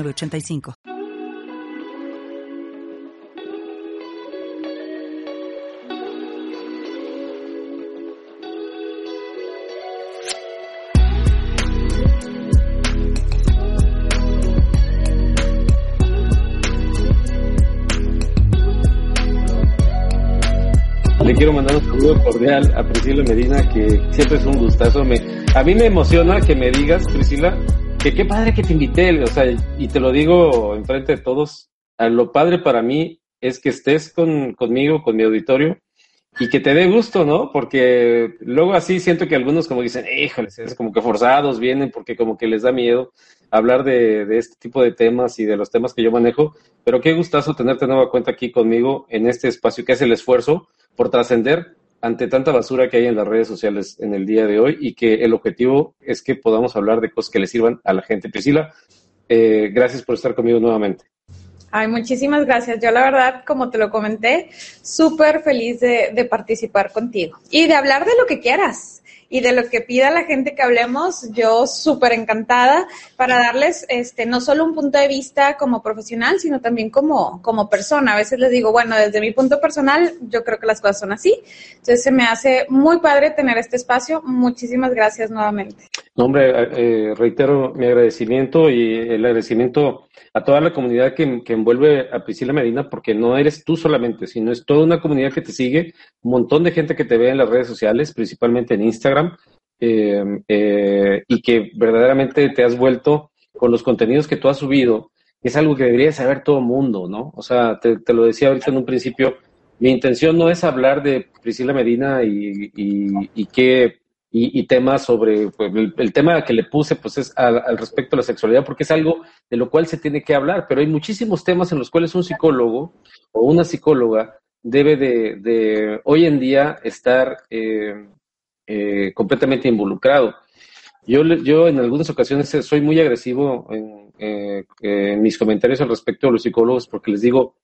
85 Le quiero mandar un saludo cordial a Priscila Medina, que siempre es un gustazo. Me, a mí me emociona que me digas, Priscila, que qué padre que te invité, o sea, y te lo digo enfrente de todos, lo padre para mí es que estés con, conmigo, con mi auditorio, y que te dé gusto, ¿no? Porque luego así siento que algunos como dicen, híjoles, es como que forzados vienen porque como que les da miedo hablar de, de, este tipo de temas y de los temas que yo manejo, pero qué gustazo tenerte nueva cuenta aquí conmigo en este espacio que hace el esfuerzo por trascender ante tanta basura que hay en las redes sociales en el día de hoy y que el objetivo es que podamos hablar de cosas que le sirvan a la gente. Priscila, eh, gracias por estar conmigo nuevamente. Ay, muchísimas gracias. Yo la verdad, como te lo comenté, súper feliz de, de participar contigo y de hablar de lo que quieras y de lo que pida la gente que hablemos, yo súper encantada para darles este no solo un punto de vista como profesional, sino también como, como persona. A veces les digo, bueno, desde mi punto personal, yo creo que las cosas son así. Entonces se me hace muy padre tener este espacio. Muchísimas gracias nuevamente. No, hombre, eh, reitero mi agradecimiento y el agradecimiento a toda la comunidad que, que, envuelve a Priscila Medina, porque no eres tú solamente, sino es toda una comunidad que te sigue, un montón de gente que te ve en las redes sociales, principalmente en Instagram, eh, eh, y que verdaderamente te has vuelto con los contenidos que tú has subido, es algo que debería saber todo el mundo, ¿no? O sea, te, te, lo decía ahorita en un principio, mi intención no es hablar de Priscila Medina y, y, y qué y, y, temas sobre pues, el, tema que le puse pues es al, respecto a la sexualidad porque es algo de lo cual se tiene que hablar pero hay muchísimos temas en los cuales un psicólogo o una psicóloga debe de, de hoy en día estar eh, eh, completamente involucrado. Yo yo en algunas ocasiones soy muy agresivo en, eh, en mis comentarios al respecto de los psicólogos porque les digo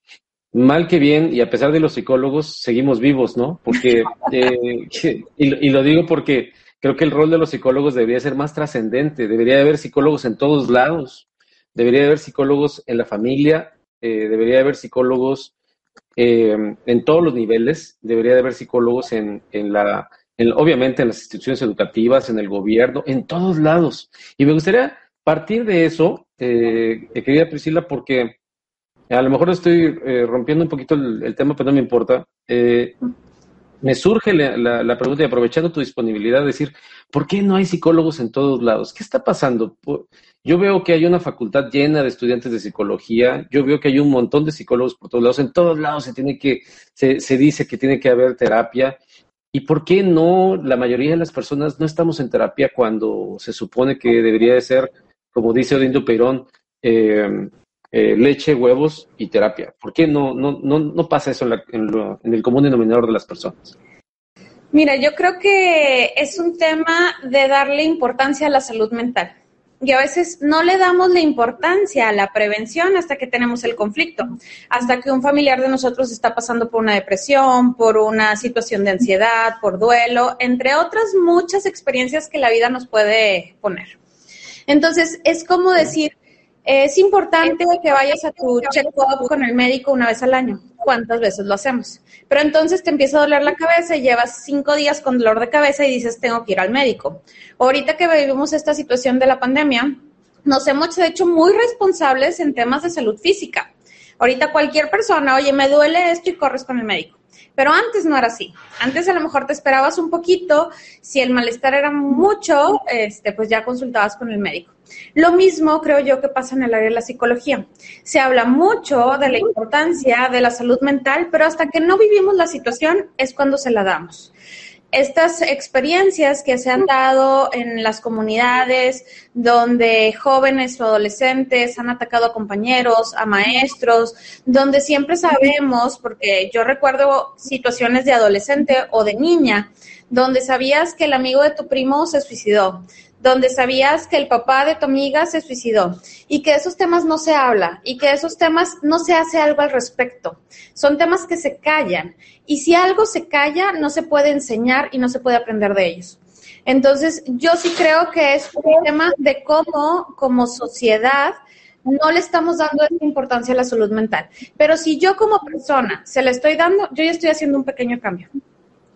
mal que bien, y a pesar de los psicólogos, seguimos vivos, ¿no? Porque, eh, y, y, lo digo porque creo que el rol de los psicólogos debería ser más trascendente, debería haber psicólogos en todos lados, debería haber psicólogos en la familia, eh, debería haber psicólogos eh, en todos los niveles, debería haber psicólogos en, en la, en, obviamente en las instituciones educativas, en el gobierno, en todos lados. Y me gustaría partir de eso, eh, querida Priscila, porque a lo mejor estoy eh, rompiendo un poquito el, tema, pero no me importa. Eh, me surge la, pregunta y aprovechando tu disponibilidad, decir, ¿por qué no hay psicólogos en todos lados? ¿Qué está pasando? Yo veo que hay una facultad llena de estudiantes de psicología, yo veo que hay un montón de psicólogos por todos lados, en todos lados se tiene que, se, se dice que tiene que haber terapia. ¿Y por qué no la mayoría de las personas no estamos en terapia cuando se supone que debería de ser, como dice Odindo Peirón, eh, eh, leche, huevos y terapia. ¿Por qué no, no, no, no pasa eso en, la, en, lo, en, el común denominador de las personas? Mira, yo creo que es un tema de darle importancia a la salud mental. Y a veces no le damos la importancia a la prevención hasta que tenemos el conflicto, hasta que un familiar de nosotros está pasando por una depresión, por una situación de ansiedad, por duelo, entre otras muchas experiencias que la vida nos puede poner. Entonces, es como decir, es importante que vayas a tu check-up con el médico una vez al año. ¿Cuántas veces lo hacemos? Pero entonces te empieza a doler la cabeza y llevas cinco días con dolor de cabeza y dices, tengo que ir al médico. Ahorita que vivimos esta situación de la pandemia, nos hemos hecho muy responsables en temas de salud física. Ahorita cualquier persona, oye, me duele esto y corres con el médico. Pero antes no era así. Antes a lo mejor te esperabas un poquito, si el malestar era mucho, este, pues ya consultabas con el médico. Lo mismo creo yo que pasa en el área de la psicología. Se habla mucho de la importancia de la salud mental, pero hasta que no vivimos la situación es cuando se la damos estas experiencias que se han dado en las comunidades donde jóvenes o adolescentes han atacado a compañeros, a maestros, donde siempre sabemos, porque yo recuerdo situaciones de adolescente o de niña, donde sabías que el amigo de tu primo se suicidó, donde sabías que el papá de tu amiga se suicidó y que esos temas no se habla y que esos temas no se hace algo al respecto. Son temas que se callan y si algo se calla no se puede enseñar y no se puede aprender de ellos. Entonces, yo sí creo que es un tema de cómo como sociedad no le estamos dando esa importancia a la salud mental. Pero si yo como persona se la estoy dando, yo ya estoy haciendo un pequeño cambio.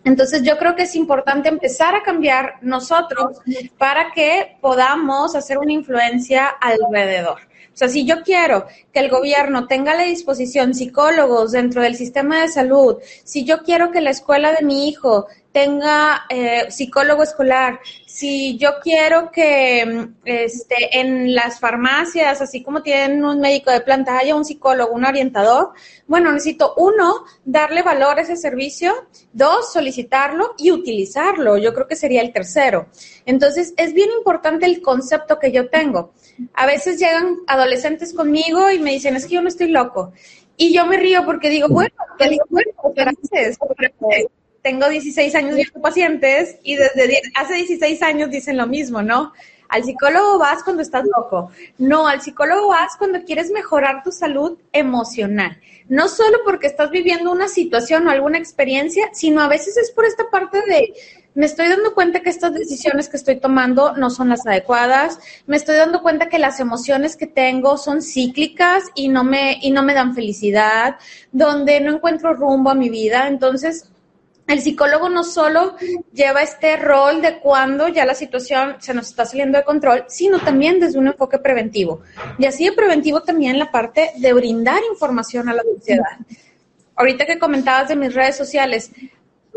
Entonces yo creo que es importante empezar a cambiar nosotros para que podamos hacer una influencia alrededor. O sea, si yo quiero que el gobierno tenga a la disposición psicólogos dentro del sistema de salud, si yo quiero que la escuela de mi hijo tenga eh, psicólogo escolar, si yo quiero que mm, este, en las farmacias, así como tienen un médico de planta, haya un psicólogo, un orientador, bueno, necesito uno, darle valor a ese servicio, dos, solicitarlo y utilizarlo. Yo creo que sería el tercero. Entonces, es bien importante el concepto que yo tengo. A veces llegan adolescentes conmigo y me dicen, es que yo no estoy loco. Y yo me río porque digo, bueno, ¿qué digo, bueno, gracias tengo 16 años viendo pacientes y desde hace 16 años dicen lo mismo, ¿no? Al psicólogo vas cuando estás loco. No, al psicólogo vas cuando quieres mejorar tu salud emocional. No solo porque estás viviendo una situación o alguna experiencia, sino a veces es por esta parte de, me estoy dando cuenta que estas decisiones que estoy tomando no son las adecuadas, me estoy dando cuenta que las emociones que tengo son cíclicas y no me, y no me dan felicidad, donde no encuentro rumbo a mi vida. Entonces, el psicólogo no solo lleva este rol de cuando ya la situación se nos está saliendo de control, sino también desde un enfoque preventivo. Y así de preventivo también la parte de brindar información a la sociedad. Ahorita que comentabas de mis redes sociales,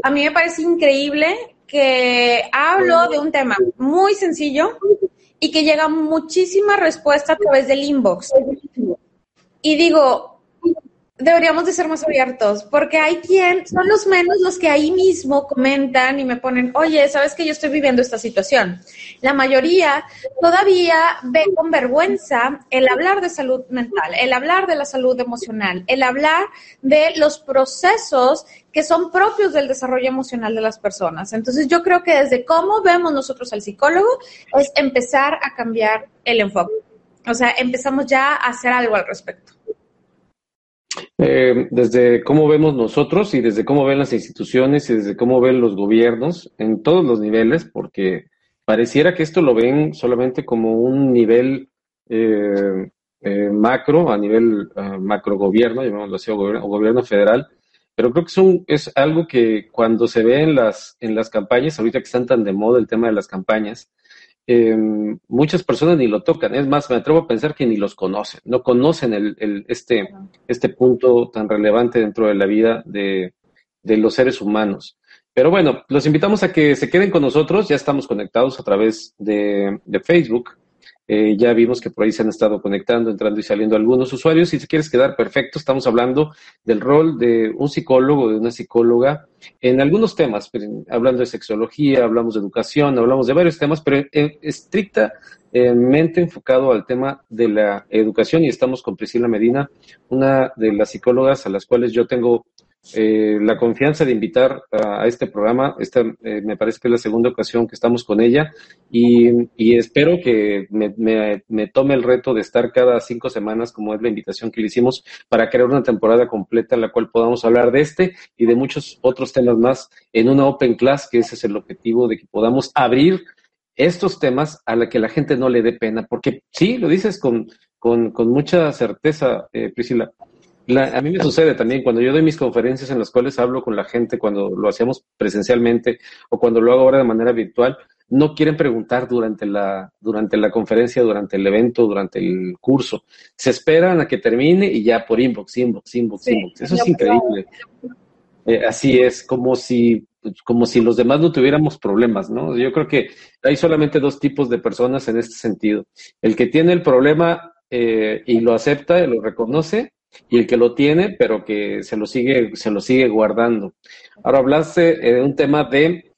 a mí me parece increíble que hablo de un tema muy sencillo y que llega muchísima respuesta a través del inbox. Y digo, deberíamos de ser más abiertos, porque hay quien, son los menos los que ahí mismo comentan y me ponen, oye, sabes que yo estoy viviendo esta situación. La mayoría todavía ve con vergüenza el hablar de salud mental, el hablar de la salud emocional, el hablar de los procesos que son propios del desarrollo emocional de las personas. Entonces yo creo que desde cómo vemos nosotros al psicólogo es empezar a cambiar el enfoque. O sea, empezamos ya a hacer algo al respecto. Eh, desde cómo vemos nosotros y desde cómo ven las instituciones y desde cómo ven los gobiernos en todos los niveles, porque pareciera que esto lo ven solamente como un nivel eh, eh, macro, a nivel macro gobierno, llamémoslo así, o gobierno, federal, pero creo que es, es algo que cuando se ve en las, en las campañas, ahorita que están tan de moda el tema de las campañas, Em, muchas personas ni lo tocan. Es más, me atrevo a pensar que ni los conocen, no conocen el, este, este punto tan relevante dentro de la vida de, de los seres humanos. Pero bueno, los invitamos a que se queden con nosotros. Ya estamos conectados a través de, de Facebook. Eh, ya vimos que por ahí se han estado conectando, entrando y saliendo algunos usuarios. Si te quieres quedar perfecto, estamos hablando del rol de un psicólogo, de una psicóloga, en algunos temas, hablando de sexología, hablamos de educación, hablamos de varios temas, pero estrictamente enfocado al tema de la educación y estamos con Priscila Medina, una de las psicólogas a las cuales yo tengo eh, la confianza de invitar a, este programa. Esta eh, me parece que es la segunda ocasión que estamos con ella y, espero que me, tome el reto de estar cada cinco semanas, como es la invitación que le hicimos, para crear una temporada completa en la cual podamos hablar de este y de muchos otros temas más en una open class, que ese es el objetivo de que podamos abrir estos temas a la que la gente no le dé pena, porque sí, lo dices con, con, mucha certeza, eh, Priscila a mí me sucede también cuando yo doy mis conferencias en las cuales hablo con la gente, cuando lo hacemos presencialmente o cuando lo hago ahora de manera virtual, no quieren preguntar durante la, durante la conferencia, durante el evento, durante el curso. Se esperan a que termine y ya por inbox, inbox, inbox, inbox. Eso es increíble. Eh, así es, como si, como si los demás no tuviéramos problemas, ¿no? Yo creo que hay solamente dos tipos de personas en este sentido. El que tiene el problema eh, y lo acepta, y lo reconoce, y el que lo tiene, pero que se lo sigue, se lo sigue guardando. Ahora hablaste eh, de un tema de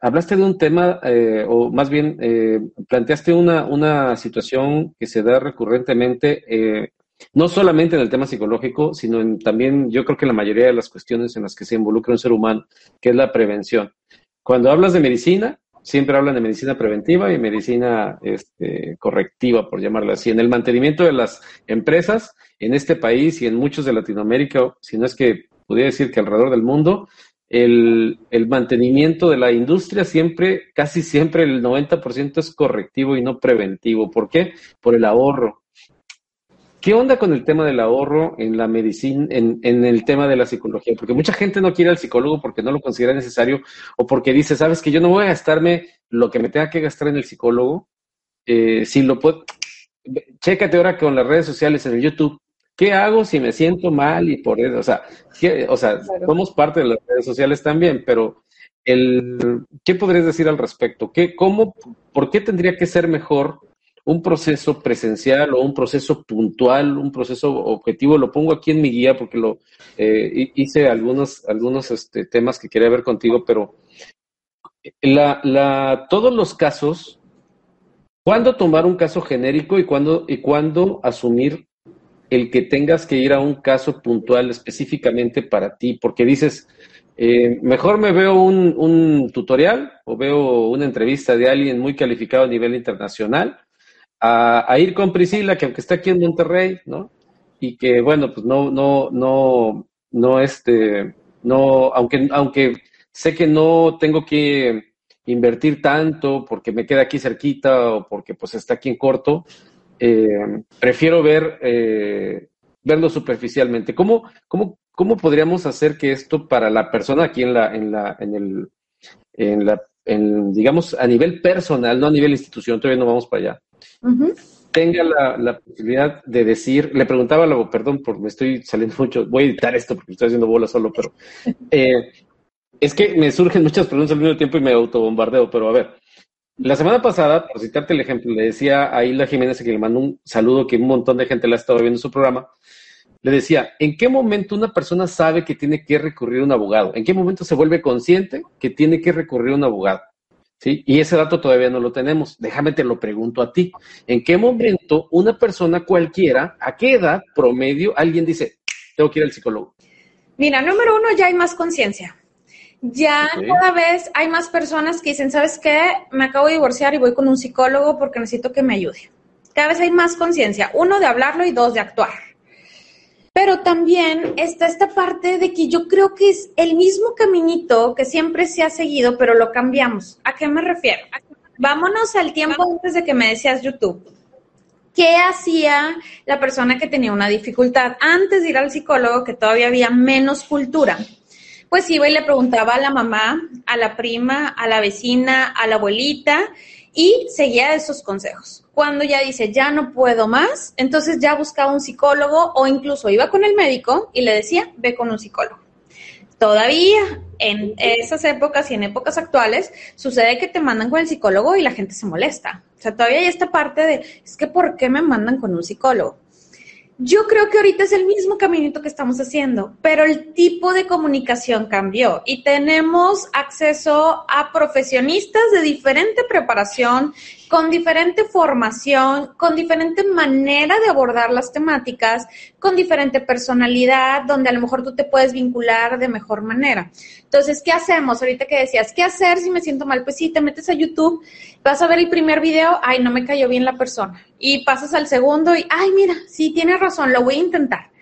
hablaste de un tema, eh, o más bien eh, planteaste una, una situación que se da recurrentemente, eh, no solamente en el tema psicológico, sino en, también yo creo que en la mayoría de las cuestiones en las que se involucra un ser humano, que es la prevención. Cuando hablas de medicina, siempre hablan de medicina preventiva y medicina este, correctiva, por llamarla así. En el mantenimiento de las empresas en este país y en muchos de Latinoamérica, si no es que pudiera decir que alrededor del mundo, el, el mantenimiento de la industria siempre, casi siempre el 90% es correctivo y no preventivo. ¿Por qué? Por el ahorro. ¿Qué onda con el tema del ahorro en la medicina, en, en, el tema de la psicología? Porque mucha gente no quiere al psicólogo porque no lo considera necesario o porque dice, sabes que yo no voy a gastarme lo que me tenga que gastar en el psicólogo. Eh, si lo puedo, chécate ahora con las redes sociales en el YouTube. ¿Qué hago si me siento mal y por eso? O sea, o sea somos parte de las redes sociales también, pero el, ¿qué podrías decir al respecto? ¿Qué, cómo, ¿Por qué tendría que ser mejor un proceso presencial o un proceso puntual, un proceso objetivo, lo pongo aquí en mi guía porque lo eh, hice algunos, algunos este, temas que quería ver contigo, pero la, la, todos los casos, ¿cuándo tomar un caso genérico y cuándo, y cuándo asumir el que tengas que ir a un caso puntual específicamente para ti? Porque dices, eh, mejor me veo un, un tutorial o veo una entrevista de alguien muy calificado a nivel internacional a, ir con Priscila, que aunque está aquí en Monterrey, ¿no? Y que, bueno, pues no, no, no, no, este, no, aunque, aunque sé que no tengo que invertir tanto porque me queda aquí cerquita o porque pues está aquí en corto, eh, prefiero ver, eh, verlo superficialmente. ¿Cómo, cómo, ¿Cómo podríamos hacer que esto para la persona aquí en la, en la, en el, en la, en, digamos, a nivel personal, no a nivel institución, todavía no vamos para allá, tenga la, posibilidad de decir, le preguntaba, a perdón, por me estoy saliendo mucho, voy a editar esto porque estoy haciendo bola solo, pero eh, es que me surgen muchas preguntas al mismo tiempo y me autobombardeo, pero a ver, la semana pasada, por citarte el ejemplo, le decía a Hilda Jiménez que le mandó un saludo que un montón de gente la ha estado viendo en su programa. Le decía, ¿en qué momento una persona sabe que tiene que recurrir a un abogado? ¿En qué momento se vuelve consciente que tiene que recurrir a un abogado? ¿Sí? Y ese dato todavía no lo tenemos. Déjame te lo pregunto a ti. ¿En qué momento una persona cualquiera, a qué edad promedio, alguien dice, tengo que ir al psicólogo? Mira, número uno, ya hay más conciencia. Ya cada vez hay más personas que dicen, ¿sabes qué? Me acabo de divorciar y voy con un psicólogo porque necesito que me ayude. Cada vez hay más conciencia. Uno, de hablarlo y dos, de actuar. Pero también está esta parte de que yo creo que es el mismo caminito que siempre se ha seguido, pero lo cambiamos. ¿A qué me refiero? Vámonos al tiempo antes de que me decías YouTube. ¿Qué hacía la persona que tenía una dificultad? Antes de ir al psicólogo, que todavía había menos cultura, pues iba y le preguntaba a la mamá, a la prima, a la vecina, a la abuelita y seguía esos consejos cuando ya dice, ya no puedo más, entonces ya buscaba un psicólogo o incluso iba con el médico y le decía, ve con un psicólogo. Todavía en esas épocas y en épocas actuales sucede que te mandan con el psicólogo y la gente se molesta. O sea, todavía hay esta parte de, es que ¿por qué me mandan con un psicólogo? Yo creo que ahorita es el mismo caminito que estamos haciendo, pero el tipo de comunicación cambió y tenemos acceso a profesionistas de diferente preparación, con diferente formación, con diferente manera de abordar las temáticas, con diferente personalidad, donde a lo mejor tú te puedes vincular de mejor manera. Entonces, ¿qué hacemos? Ahorita que decías, ¿qué hacer si me siento mal? Pues sí, te metes a YouTube, vas a ver el primer video, ay, no me cayó bien la persona. Y pasas al segundo y, ay, mira, sí, tienes razón, lo voy a intentar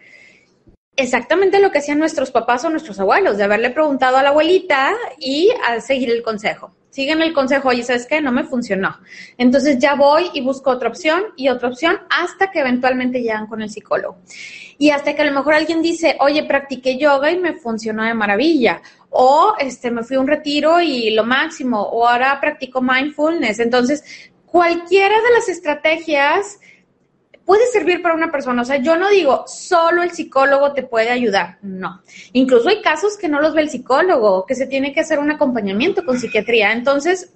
exactamente lo que hacían nuestros papás o nuestros abuelos, de haberle preguntado a la abuelita y a seguir el consejo siguen el consejo, oye, ¿sabes qué? No me funcionó. Entonces ya voy y busco otra opción y otra opción hasta que eventualmente llegan con el psicólogo. Y hasta que a lo mejor alguien dice, oye, practiqué yoga y me funcionó de maravilla. O este, me fui a un retiro y lo máximo. O ahora practico mindfulness. Entonces, cualquiera de las estrategias puede servir para una persona. O sea, yo no digo solo el psicólogo te puede ayudar. No. Incluso hay casos que no los ve el psicólogo, que se tiene que hacer un acompañamiento con psiquiatría. Entonces,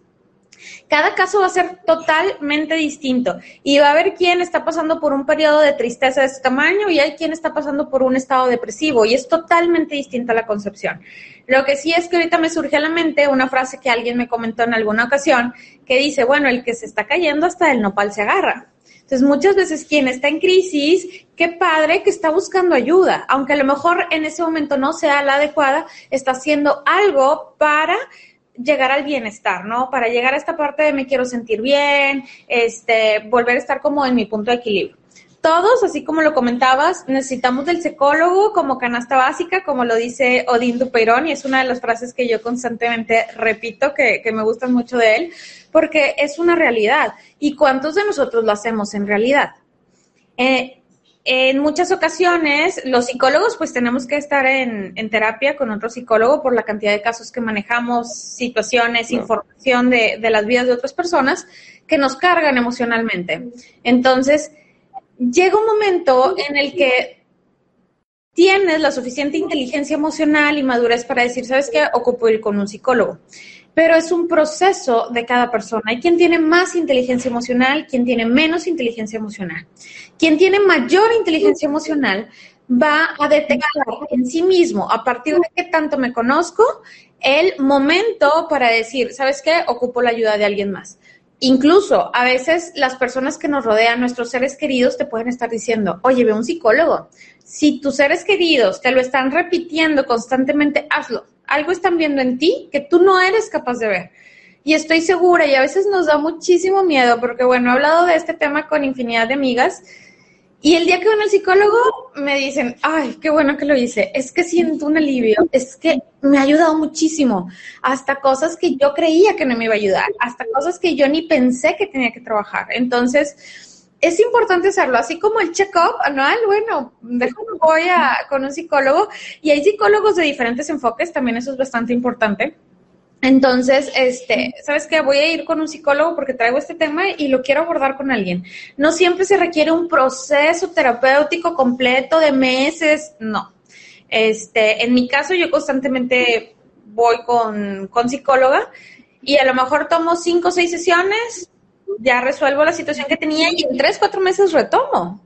Cada caso va a ser totalmente distinto y va a haber quien está pasando por un periodo de tristeza de este tamaño y hay quien está pasando por un estado depresivo y es totalmente distinta la concepción. Lo que sí es que ahorita me surge a la mente una frase que alguien me comentó en alguna ocasión que dice, bueno, el que se está cayendo hasta el nopal se agarra. Entonces, muchas veces quien está en crisis, qué padre que está buscando ayuda, aunque a lo mejor en ese momento no sea la adecuada, está haciendo algo para llegar al bienestar, ¿no? Para llegar a esta parte de me quiero sentir bien, este, volver a estar como en mi punto de equilibrio. Todos, así como lo comentabas, necesitamos del psicólogo como canasta básica, como lo dice Odín Dupeirón, y es una de las frases que yo constantemente repito, que, que me gustan mucho de él, porque es una realidad. ¿Y cuántos de nosotros lo hacemos en realidad? Eh, en muchas ocasiones los psicólogos pues tenemos que estar en, terapia con otro psicólogo por la cantidad de casos que manejamos, situaciones, información de, de, las vidas de otras personas que nos cargan emocionalmente. Entonces, llega un momento en el que tienes la suficiente inteligencia emocional y madurez para decir, ¿sabes qué? Ocupo ir con un psicólogo pero es un proceso de cada persona. Hay quien tiene más inteligencia emocional, quien tiene menos inteligencia emocional. Quien tiene mayor inteligencia emocional va a detectar en sí mismo, a partir de qué tanto me conozco, el momento para decir, ¿sabes qué? Ocupo la ayuda de alguien más. Incluso a veces las personas que nos rodean, nuestros seres queridos, te pueden estar diciendo, oye, ve un psicólogo. Si tus seres queridos te lo están repitiendo constantemente, hazlo algo están viendo en ti que tú no eres capaz de ver. Y estoy segura, y a veces nos da muchísimo miedo, porque bueno, he hablado de este tema con infinidad de amigas, y el día que van al psicólogo me dicen, ay, qué bueno que lo hice, es que siento un alivio, es que me ha ayudado muchísimo, hasta cosas que yo creía que no me iba a ayudar, hasta cosas que yo ni pensé que tenía que trabajar. Entonces, es importante hacerlo, así como el check-up anual, bueno, déjame voy a, con un psicólogo. Y hay psicólogos de diferentes enfoques, también eso es bastante importante. Entonces, este, ¿sabes qué? Voy a ir con un psicólogo porque traigo este tema y lo quiero abordar con alguien. No siempre se requiere un proceso terapéutico completo de meses, no. Este, en mi caso, yo constantemente voy con, con psicóloga y a lo mejor tomo cinco o seis sesiones, ya resuelvo la situación que tenía y en tres, cuatro meses retomo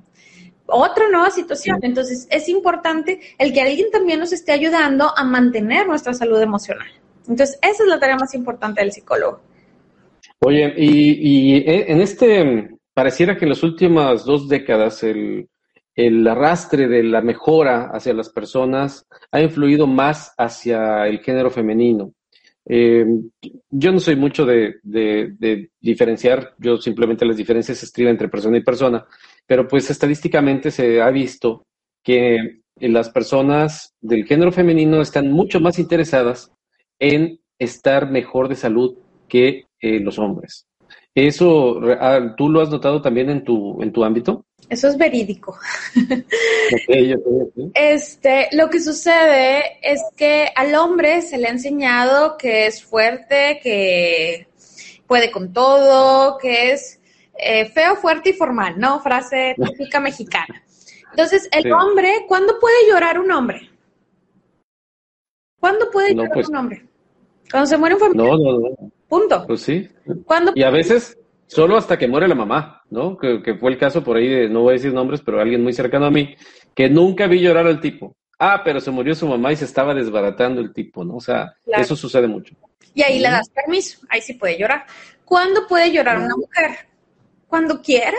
otra nueva situación. Entonces, es importante el que alguien también nos esté ayudando a mantener nuestra salud emocional. Entonces, esa es la tarea más importante del psicólogo. Oye, y, en este, pareciera que en las últimas dos décadas el, el arrastre de la mejora hacia las personas ha influido más hacia el género femenino. Eh, yo no soy mucho de, diferenciar, yo simplemente las diferencias se escriben entre persona y persona, pero pues estadísticamente se ha visto que las personas del género femenino están mucho más interesadas en estar mejor de salud que eh, los hombres. ¿Eso ah, tú lo has notado también en tu, en tu ámbito? Eso es verídico. Este, lo que sucede es que al hombre se le ha enseñado que es fuerte, que puede con todo, que es eh, feo, fuerte y formal, ¿no? Frase típica mexicana. Entonces, el hombre, ¿cuándo puede llorar un hombre? ¿Cuándo puede llorar pues un hombre? Cuando se muere un familiar. No, no, no. Punto. Pues sí. ¿Cuándo? Y a veces solo hasta que muere la mamá, ¿no? Que, fue el caso por ahí de, no voy a decir nombres, pero alguien muy cercano a mí, que nunca vi llorar al tipo. Ah, pero se murió su mamá y se estaba desbaratando el tipo, ¿no? O sea, eso sucede mucho. Y ahí le das permiso, ahí sí puede llorar. ¿Cuándo puede llorar una mujer? Cuando quiera.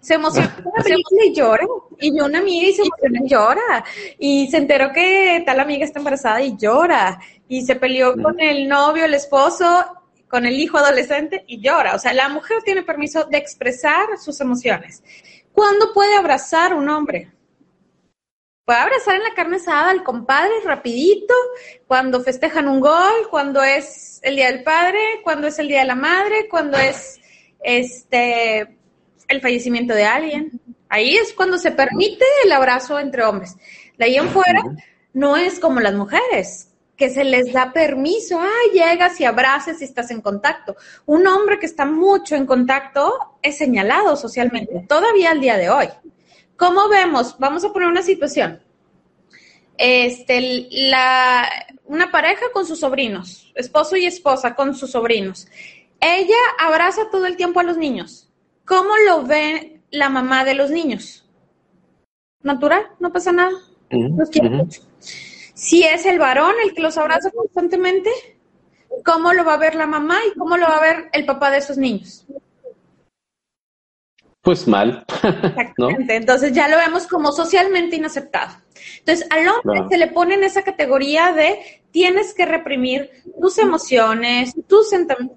Se emociona y llora. Y vio una amiga y se emociona y llora. Y se enteró que tal amiga está embarazada y llora. Y se peleó con el novio, el esposo con el hijo adolescente y llora. O sea, la mujer tiene permiso de expresar sus emociones. ¿Cuándo puede abrazar un hombre? Puede abrazar en la carne asada al compadre rapidito, cuando festejan un gol, cuando es el Día del Padre, cuando es el Día de la Madre, cuando es este el fallecimiento de alguien. Ahí es cuando se permite el abrazo entre hombres. De ahí en fuera no es como las mujeres que se les da permiso, ah, llegas y abraces y estás en contacto. Un hombre que está mucho en contacto es señalado socialmente, todavía al día de hoy. ¿Cómo vemos? Vamos a poner una situación. Este, la, una pareja con sus sobrinos, esposo y esposa con sus sobrinos. Ella abraza todo el tiempo a los niños. ¿Cómo lo ve la mamá de los niños? Natural, no pasa nada. Si es el varón el que los abraza constantemente, ¿cómo lo va a ver la mamá y cómo lo va a ver el papá de esos niños? Pues mal. Exactamente. Entonces ya lo vemos como socialmente inaceptado. Entonces al hombre se le pone en esa categoría de tienes que reprimir tus emociones, tus,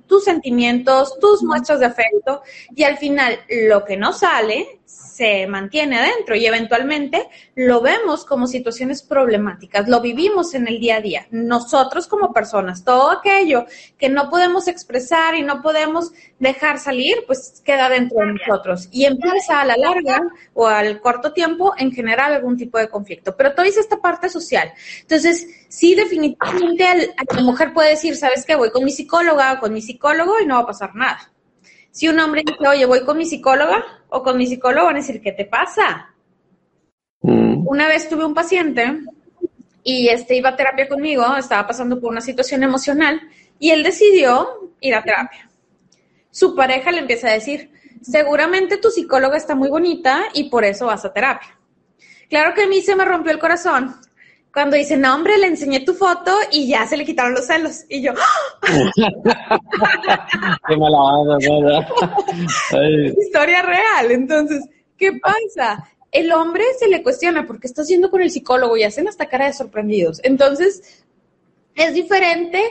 tus sentimientos, tus muestras de afecto y al final lo que no sale se mantiene adentro y eventualmente lo vemos como situaciones problemáticas, lo vivimos en el día a día. Nosotros como personas, todo aquello que no podemos expresar y no podemos dejar salir, pues queda dentro de nosotros y empieza a la larga o al corto tiempo en generar algún tipo de conflicto. Pero todo es esta parte social. Entonces, sí, definitivamente la mujer puede decir, ¿sabes qué? Voy con mi psicóloga o con mi psicólogo y no va a pasar nada. Si un hombre dice, oye, voy con mi psicóloga o con mi psicólogo, van a decir, ¿qué te pasa? Mm. Una vez tuve un paciente y este iba a terapia conmigo, estaba pasando por una situación emocional y él decidió ir a terapia. Su pareja le empieza a decir, seguramente tu psicóloga está muy bonita y por eso vas a terapia. Claro que a mí se me rompió el corazón cuando dice, no, hombre, le enseñé tu foto y ya se le quitaron los celos. Y yo, qué mala onda, Historia real. Entonces, ¿qué pasa? El hombre se le cuestiona porque está haciendo con el psicólogo y hacen hasta cara de sorprendidos. Entonces, es diferente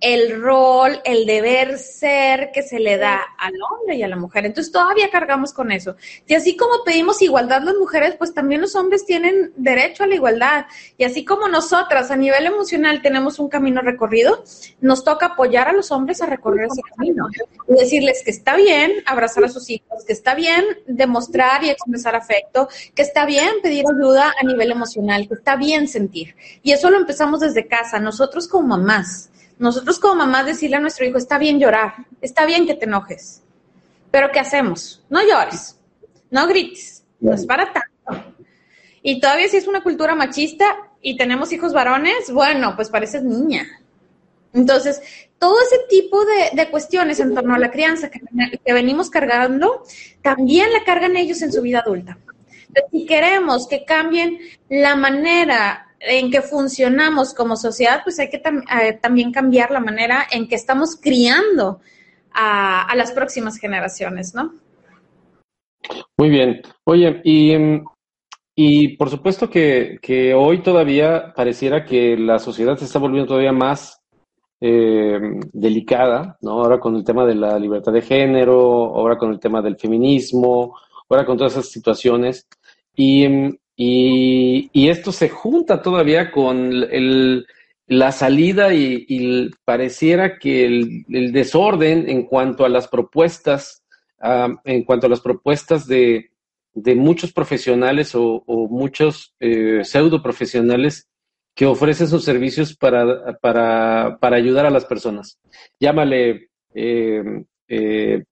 el rol, el deber ser que se le da al hombre y a la mujer. Entonces todavía cargamos con eso. Y así como pedimos igualdad las mujeres, pues también los hombres tienen derecho a la igualdad. Y así como nosotras a nivel emocional tenemos un camino recorrido, nos toca apoyar a los hombres a recorrer ese camino. Y decirles que está bien abrazar a sus hijos, que está bien demostrar y expresar afecto, que está bien pedir ayuda a nivel emocional, que está bien sentir. Y eso lo empezamos desde casa, nosotros como mamás. Nosotros como mamás decirle a nuestro hijo, está bien llorar, está bien que te enojes, pero ¿qué hacemos? No llores, no grites, no es para tanto. Y todavía si es una cultura machista y tenemos hijos varones, bueno, pues pareces niña. Entonces, todo ese tipo de, cuestiones en torno a la crianza que, venimos cargando, también la cargan ellos en su vida adulta. Si queremos que cambien la manera en que funcionamos como sociedad, pues hay que eh, también cambiar la manera en que estamos criando a, las próximas generaciones, ¿no? Muy bien. Oye, y, por supuesto que, hoy todavía pareciera que la sociedad se está volviendo todavía más eh, delicada, ¿no? Ahora con el tema de la libertad de género, ahora con el tema del feminismo, ahora con todas esas situaciones. Y, y, esto se junta todavía con el, la salida y, pareciera que el, desorden en cuanto a las propuestas, en cuanto a las propuestas de, de muchos profesionales o, muchos eh, pseudo profesionales que ofrecen sus servicios para, para, para ayudar a las personas. Llámale, eh, eh,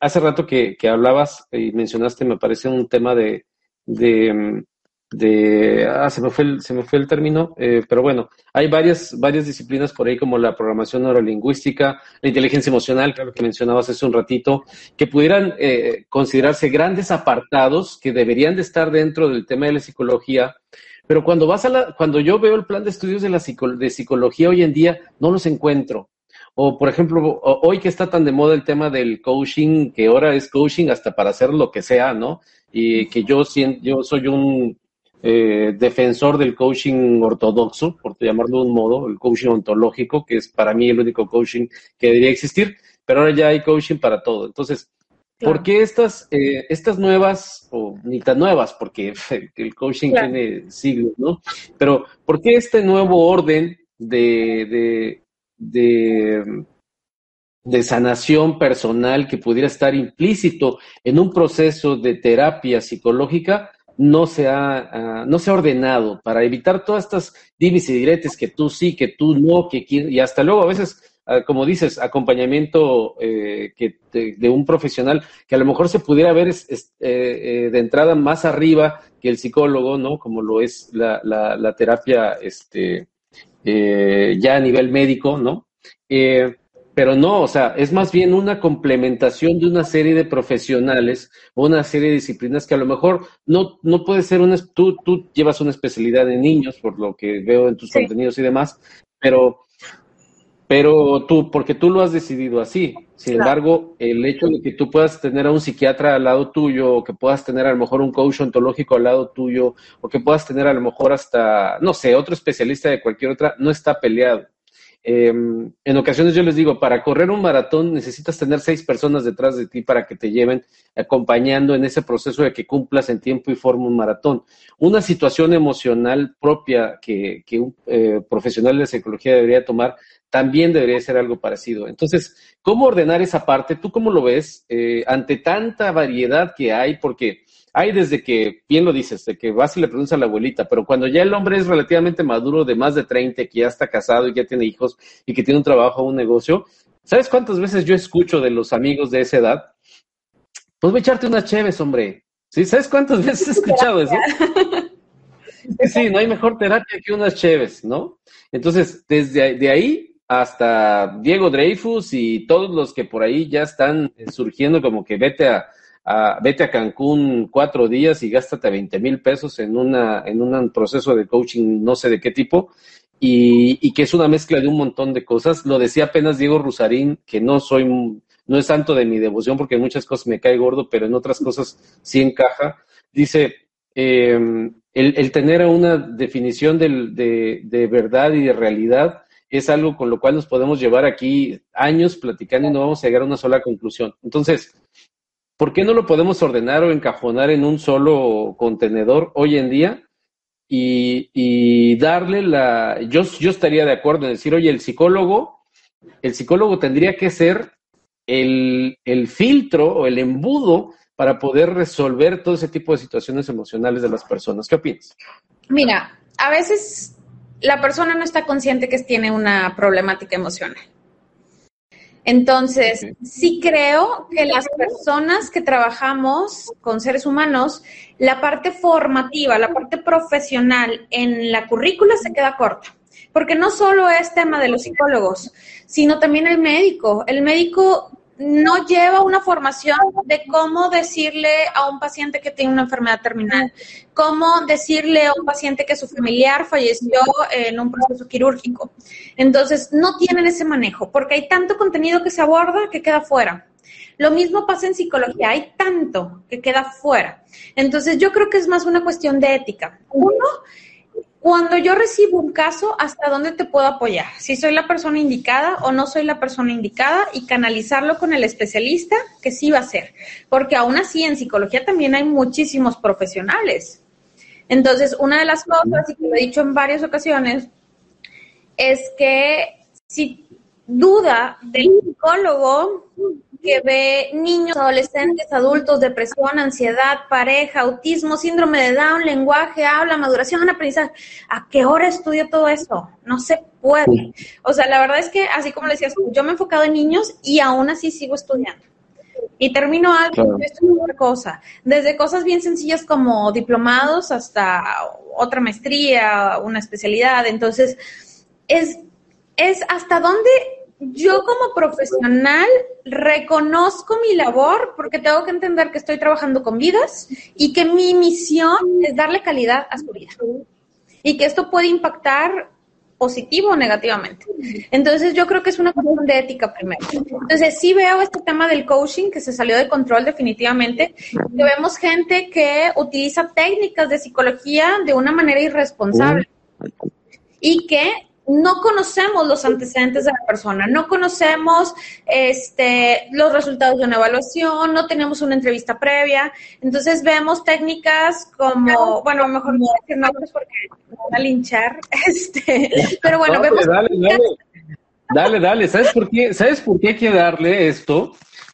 hace rato que, que, hablabas y mencionaste, me parece un tema de, de de ah, se me fue el, se me fue el término, eh, pero bueno, hay varias, varias disciplinas por ahí como la programación neurolingüística, la inteligencia emocional, claro que mencionabas hace un ratito, que pudieran eh, considerarse grandes apartados que deberían de estar dentro del tema de la psicología, pero cuando vas a la, cuando yo veo el plan de estudios de la de psicología hoy en día, no los encuentro. O, por ejemplo, hoy que está tan de moda el tema del coaching, que ahora es coaching hasta para hacer lo que sea, ¿no? Y que yo, yo soy un eh, defensor del coaching ortodoxo, por llamarlo de un modo, el coaching ontológico, que es para mí el único coaching que debería existir, pero ahora ya hay coaching para todo. Entonces, ¿por qué estas, eh, estas nuevas, o ni tan nuevas, porque el coaching tiene siglos, ¿no? Pero, ¿por qué este nuevo orden de, de, de de sanación personal que pudiera estar implícito en un proceso de terapia psicológica no se ha, ah, no se ha ordenado para evitar todas estas divis y diretes que tú sí, que tú no, que y hasta luego a veces, ah, como dices, acompañamiento eh, que de, un profesional que a lo mejor se pudiera ver eh, eh, de entrada más arriba que el psicólogo, ¿no? Como lo es la, la, terapia este, ya a nivel médico, ¿no? Pero no, o sea, es más bien una complementación de una serie de profesionales o una serie de disciplinas que a lo mejor no, no puede ser una, tú, tú llevas una especialidad en niños, por lo que veo en tus contenidos y demás, pero, pero tú, porque tú lo has decidido así. Sin embargo, el hecho de que tú puedas tener a un psiquiatra al lado tuyo, o que puedas tener a lo mejor un coach ontológico al lado tuyo, o que puedas tener a lo mejor hasta, no sé, otro especialista de cualquier otra, no está peleado. Em, en ocasiones yo les digo, para correr un maratón necesitas tener seis personas detrás de ti para que te lleven acompañando en ese proceso de que cumplas en tiempo y forma un maratón. Una situación emocional propia que, un eh, profesional de psicología debería tomar también debería ser algo parecido. Entonces, ¿cómo ordenar esa parte? ¿Tú cómo lo ves eh, ante tanta variedad que hay? Porque hay desde que, bien lo dices, de que vas y le preguntas a la abuelita, pero cuando ya el hombre es relativamente maduro, de más de 30, que ya está casado y ya tiene hijos y que tiene un trabajo o un negocio, ¿sabes cuántas veces yo escucho de los amigos de esa edad? Pues voy a echarte unas cheves, hombre. ¿Sí? ¿Sabes cuántas veces he escuchado eso? Sí, no hay mejor terapia que unas cheves, ¿no? Entonces, desde de ahí hasta Diego Dreyfus y todos los que por ahí ya están surgiendo como que vete a, vete a Cancún cuatro días y gástate 20 mil pesos en, una, en un proceso de coaching no sé de qué tipo y, que es una mezcla de un montón de cosas. Lo decía apenas Diego Rusarín, que no soy, no es santo de mi devoción porque en muchas cosas me cae gordo, pero en otras cosas sí encaja. Dice, em, el, el, tener una definición de, de verdad y de realidad es algo con lo cual nos podemos llevar aquí años platicando y no vamos a llegar a una sola conclusión. Entonces, ¿por qué no lo podemos ordenar o encajonar en un solo contenedor hoy en día? Y, darle la... Yo, yo estaría de acuerdo en decir, oye, el psicólogo, el psicólogo tendría que ser el, el filtro o el embudo para poder resolver todo ese tipo de situaciones emocionales de las personas. ¿Qué opinas? Mira, a veces la persona no está consciente que tiene una problemática emocional. Entonces, sí creo que las personas que trabajamos con seres humanos, la parte formativa, la parte profesional en la currícula se queda corta. Porque no solo es tema de los psicólogos, sino también el médico. El médico no lleva una formación de cómo decirle a un paciente que tiene una enfermedad terminal, cómo decirle a un paciente que su familiar falleció en un proceso quirúrgico. Entonces, no tienen ese manejo porque hay tanto contenido que se aborda que queda fuera. Lo mismo pasa en psicología, hay tanto que queda fuera. Entonces, yo creo que es más una cuestión de ética. Uno, cuando yo recibo un caso, ¿hasta dónde te puedo apoyar? Si soy la persona indicada o no soy la persona indicada y canalizarlo con el especialista, que sí va a ser. Porque aún así en psicología también hay muchísimos profesionales. Entonces, una de las cosas, y que lo he dicho en varias ocasiones, es que si duda del psicólogo que ve niños, adolescentes, adultos, depresión, ansiedad, pareja, autismo, síndrome de Down, lenguaje, habla, maduración, aprendizaje. ¿A qué hora estudio todo eso? No se puede. O sea, la verdad es que, así como le decías, yo me he enfocado en niños y aún así sigo estudiando. Y termino algo, esto es otra cosa. Desde cosas bien sencillas como diplomados hasta otra maestría, una especialidad. Entonces, es, es hasta dónde yo como profesional reconozco mi labor porque tengo que entender que estoy trabajando con vidas y que mi misión es darle calidad a su vida y que esto puede impactar positivo o negativamente. Entonces yo creo que es una cuestión de ética primero. Entonces sí veo este tema del coaching que se salió de control definitivamente. Que vemos gente que utiliza técnicas de psicología de una manera irresponsable y que no conocemos los antecedentes de la persona, no conocemos este, los resultados de una evaluación, no tenemos una entrevista previa, entonces vemos técnicas como, bueno, mejor no decir nombres porque me van a linchar, este, pero bueno, vemos... Dale, dale, dale, dale, ¿sabes por qué? ¿Sabes por qué hay que darle esto?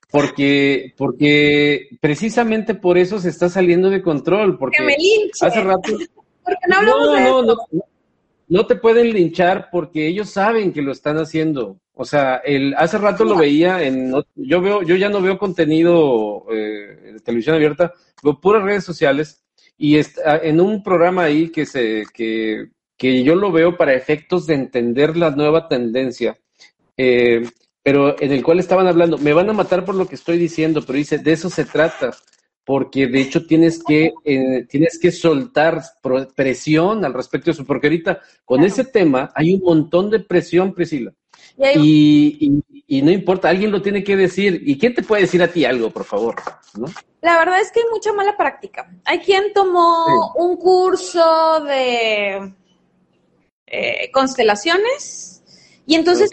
Porque, porque precisamente por eso se está saliendo de control, porque me linche. hace rato... Porque no hablamos de no, no, no te pueden linchar porque ellos saben que lo están haciendo. O sea, el, hace rato lo veía en, yo veo, yo ya no veo contenido eh, de televisión abierta, veo puras redes sociales y está en un programa ahí que se, que, que yo lo veo para efectos de entender la nueva tendencia. Eh, pero en el cual estaban hablando, me van a matar por lo que estoy diciendo, pero dice, de eso se trata, porque de hecho tienes que, eh, tienes que soltar presión al respecto de eso, porque ahorita con ese tema hay un montón de presión, Priscila. Y, y, no importa, alguien lo tiene que decir. ¿Y quién te puede decir a ti algo, por favor? ¿No? La verdad es que hay mucha mala práctica. Hay quien tomó un curso de eh, constelaciones y entonces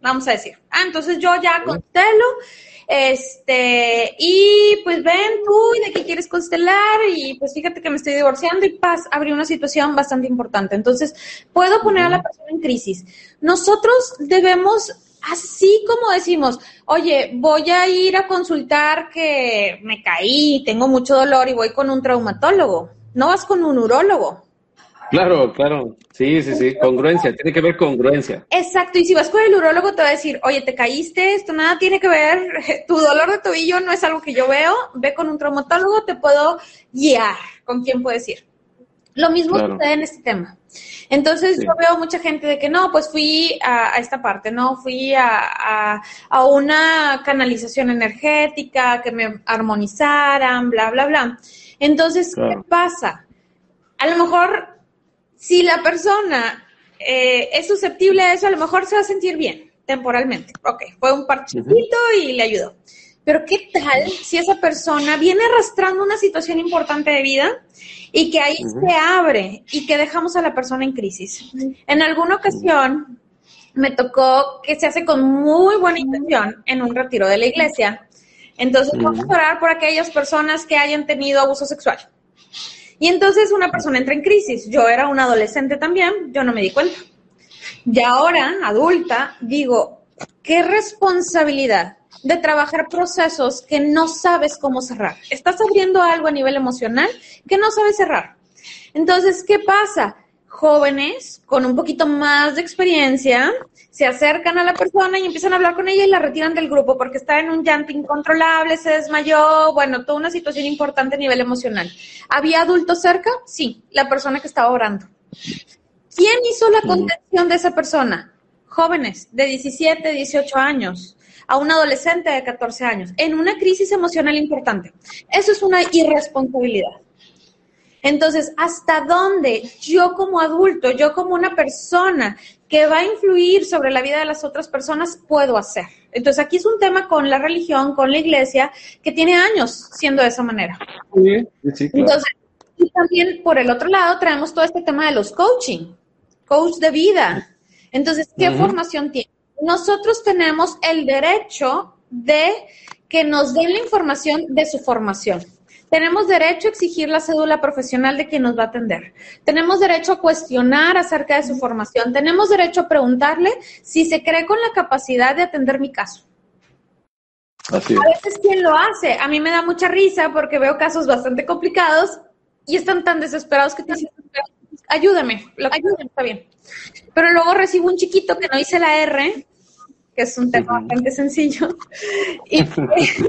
vamos a decir. Ah, entonces yo ya constelo este, y pues ven tú y de qué quieres constelar y pues fíjate que me estoy divorciando y paz, abrí una situación bastante importante. Entonces, puedo poner a la persona en crisis. Nosotros debemos así como decimos, oye, voy a ir a consultar que me caí, tengo mucho dolor y voy con un traumatólogo. No vas con un urólogo. Claro, claro. Sí, sí, sí. Congruencia. Tiene que ver congruencia. Exacto. Y si vas con el urólogo, te va a decir, oye, te caíste, esto nada tiene que ver. Tu dolor de tobillo no es algo que yo veo. Ve con un traumatólogo, te puedo guiar con quién puedes ir. Lo mismo sucede en este tema. Entonces yo veo mucha gente de que no, pues fui a, esta parte, no, fui a, a, una canalización energética, que me armonizaran, bla, bla, bla. Entonces, ¿qué pasa? A lo mejor si la persona eh, es susceptible a eso, a lo mejor se va a sentir bien temporalmente. Ok, fue un parchecito y le ayudó. Pero ¿qué tal si esa persona viene arrastrando una situación importante de vida y que ahí se abre y que dejamos a la persona en crisis? En alguna ocasión me tocó que se hace con muy buena intención en un retiro de la iglesia. Entonces vamos a orar por aquellas personas que hayan tenido abuso sexual. Y entonces una persona entra en crisis. Yo era una adolescente también, yo no me di cuenta. Y ahora, adulta, digo, qué responsabilidad de trabajar procesos que no sabes cómo cerrar. Estás abriendo algo a nivel emocional que no sabes cerrar. Entonces, ¿qué pasa? Jóvenes con un poquito más de experiencia se acercan a la persona y empiezan a hablar con ella y la retiran del grupo porque está en un llanto incontrolable, se desmayó, bueno, toda una situación importante a nivel emocional. ¿Había adultos cerca? Sí, la persona que estaba orando. ¿Quién hizo la contención de esa persona? Jóvenes de 17, 18 años a un adolescente de 14 años en una crisis emocional importante. Eso es una irresponsabilidad. Entonces, ¿hasta dónde yo como adulto, yo como una persona que va a influir sobre la vida de las otras personas, puedo hacer? Entonces, aquí es un tema con la religión, con la iglesia, que tiene años siendo de esa manera. Sí, Entonces, y también por el otro lado traemos todo este tema de los coaching, coach de vida. Entonces, ¿qué formación tiene? Nosotros tenemos el derecho de que nos den la información de su formación. Tenemos derecho a exigir la cédula profesional de quien nos va a atender. Tenemos derecho a cuestionar acerca de su formación. Tenemos derecho a preguntarle si se cree con la capacidad de atender mi caso. A veces, ¿quién lo hace? A mí me da mucha risa porque veo casos bastante complicados y están tan desesperados que te dicen, ayúdame, ayúdame, está bien. Pero luego recibo un chiquito que no hice la R que es un tema bastante sencillo. Y,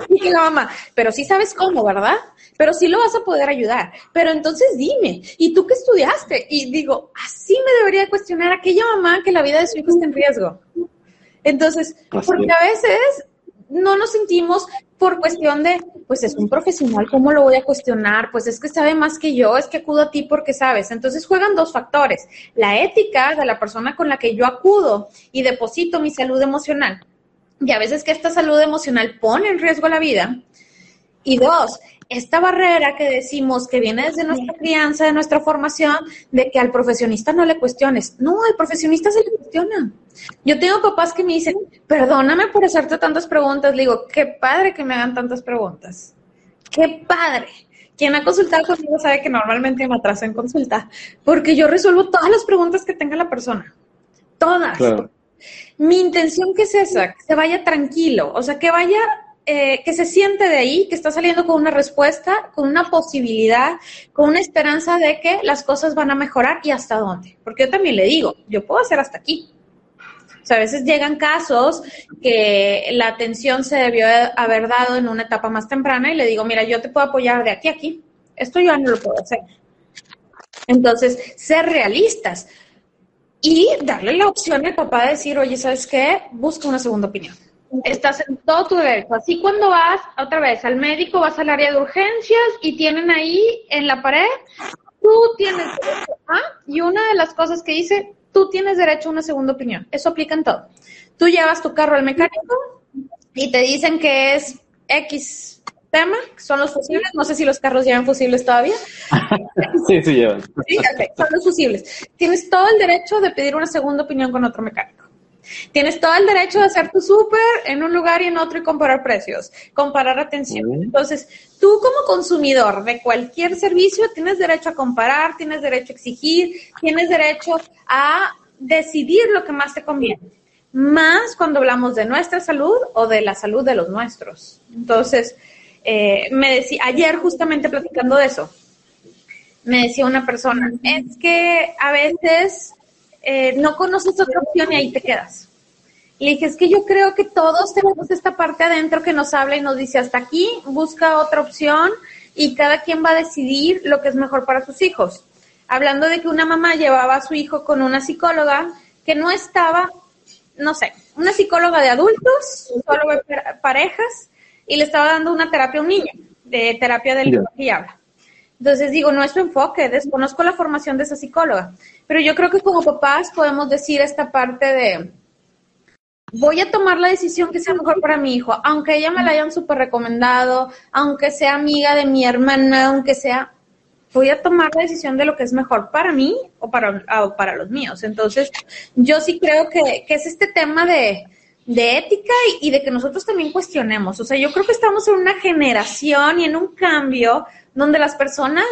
y, la mamá, pero sí sabes cómo, ¿verdad? Pero sí lo vas a poder ayudar. Pero entonces dime, ¿y tú qué estudiaste? Y digo, así me debería cuestionar aquella mamá que la vida de su hijo está en riesgo. Entonces, porque a veces no nos sentimos por cuestión de, pues es un profesional, ¿cómo lo voy a cuestionar? Pues es que sabe más que yo, es que acudo a ti porque sabes. Entonces juegan dos factores, la ética de la persona con la que yo acudo y deposito mi salud emocional. Y a veces que esta salud emocional pone en riesgo la vida. Y dos, esta barrera que decimos que viene desde nuestra crianza, de nuestra formación, de que al profesionista no le cuestiones. No, al profesionista se le cuestiona. Yo tengo papás que me dicen, perdóname por hacerte tantas preguntas. Le digo, qué padre que me hagan tantas preguntas. Qué padre. Quien ha consultado conmigo sabe que normalmente me atraso en consulta, porque yo resuelvo todas las preguntas que tenga la persona. Todas. Mi intención que es esa, que se vaya tranquilo, o sea, que vaya eh, que se siente de ahí, que está saliendo con una respuesta, con una posibilidad, con una esperanza de que las cosas van a mejorar y hasta dónde. Porque yo también le digo, yo puedo hacer hasta aquí. O sea, a veces llegan casos que la atención se debió haber dado en una etapa más temprana y le digo, mira, yo te puedo apoyar de aquí a aquí. Esto yo no lo puedo hacer. Entonces, ser realistas. y darle la opción al papá de decir, oye, ¿sabes qué? Busca una segunda opinión. Estás en todo tu derecho. Así cuando vas otra vez al médico, vas al área de urgencias y tienen ahí en la pared, tú tienes derecho a, y una de las cosas que dice, tú tienes derecho a una segunda opinión. Eso aplica en todo. Tú llevas tu carro al mecánico y te dicen que es X tema, son los fusibles. No sé si los carros llevan fusibles todavía. sí, sí llevan. Sí, son los fusibles. Tienes todo el derecho de pedir una segunda opinión con otro mecánico. Tienes todo el derecho de hacer tu súper en un lugar y en otro y comparar precios, comparar atención. Entonces, tú como consumidor de cualquier servicio tienes derecho a comparar, tienes derecho a exigir, tienes derecho a decidir lo que más te conviene. Más cuando hablamos de nuestra salud o de la salud de los nuestros. Entonces, eh, me decía, ayer justamente platicando de eso, me decía una persona, es que a veces eh, no conoces otra opción y ahí te quedas. Y le dije, es que yo creo que todos tenemos esta parte adentro que nos habla y nos dice, hasta aquí, busca otra opción y cada quien va a decidir lo que es mejor para sus hijos. Hablando de que una mamá llevaba a su hijo con una psicóloga que no estaba, no sé, una psicóloga de adultos, solo de parejas, y le estaba dando una terapia a un niño, de terapia del lenguaje habla. Entonces digo, no es su enfoque, desconozco la formación de esa psicóloga, pero yo creo que como papás podemos decir esta parte de, voy a tomar la decisión que sea mejor para mi hijo, aunque ella me la hayan súper recomendado, aunque sea amiga de mi hermana, aunque sea, voy a tomar la decisión de lo que es mejor para mí o para, para los míos. Entonces, yo sí creo que, que es este tema de, de ética y, y, de que nosotros también cuestionemos. O sea, yo creo que estamos en una generación y en un cambio donde las personas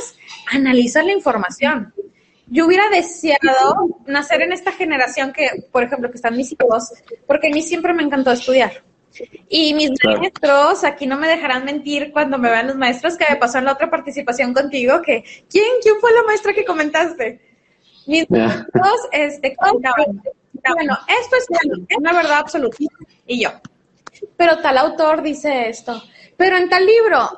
analizan la información yo hubiera deseado nacer en esta generación que, por ejemplo, que están mis hijos, porque a mí siempre me encantó estudiar. Y mis maestros, aquí no me dejarán mentir cuando me vean los maestros, que me pasó en la otra participación contigo, que, ¿quién, quién fue la maestra que comentaste? Mis maestros, este, comentaban, bueno, esto es una verdad absoluta. Y yo, pero tal autor dice esto, pero en tal libro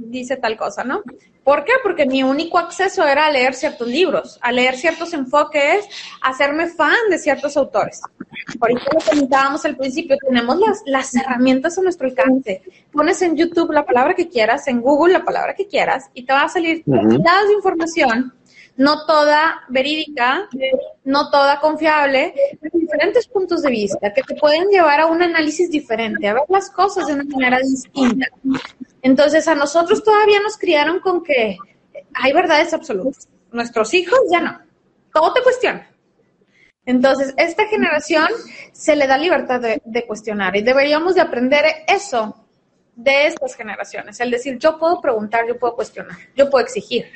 dice tal cosa, ¿no? ¿Por qué? Porque mi único acceso era a leer ciertos libros, a leer ciertos enfoques, a hacerme fan de ciertos autores. Por eso lo comentábamos al principio, tenemos las, las herramientas a nuestro alcance. Pones en YouTube la palabra que quieras, en Google la palabra que quieras, y te va a salir uh de información, no toda verídica, no toda confiable, pero diferentes puntos de vista que te pueden llevar a un análisis diferente, a ver las cosas de una manera distinta. Entonces a nosotros todavía nos criaron con que hay verdades absolutas. Nuestros hijos ya no. Todo te cuestiona. Entonces, esta generación se le da libertad de, cuestionar y deberíamos de aprender eso de estas generaciones. El decir, yo puedo preguntar, yo puedo cuestionar, yo puedo exigir.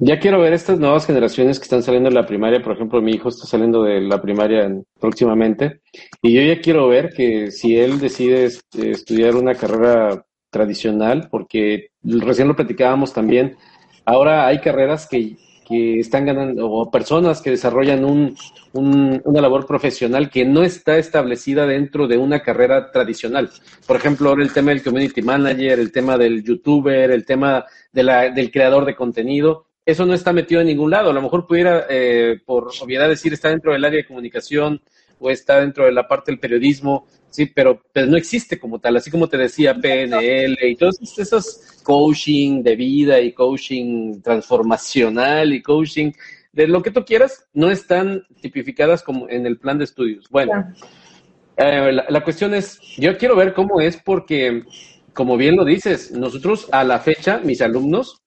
Ya, quiero ver estas nuevas generaciones que están saliendo de la primaria. Por ejemplo, mi hijo está saliendo de la primaria próximamente. Y yo ya quiero ver que si él decide estudiar una carrera tradicional, porque recién lo platicábamos también, ahora hay carreras que, que están ganando, o personas que desarrollan un, una labor profesional que no está establecida dentro de una carrera tradicional. Por ejemplo, ahora el tema del community manager, el tema del youtuber, el tema de la, del creador de contenido, eso no está metido en ningún lado. A lo mejor pudiera, eh, por obviedad decir, está dentro del área de comunicación o está dentro de la parte del periodismo, sí, pero, pero no existe como tal, así como te decía PNL y todos esos coaching de vida y coaching transformacional y coaching de lo que tú quieras, no están tipificadas como en el plan de estudios. Bueno, eh, la, cuestión es, yo quiero ver cómo es porque, como bien lo dices, nosotros a la fecha, mis alumnos,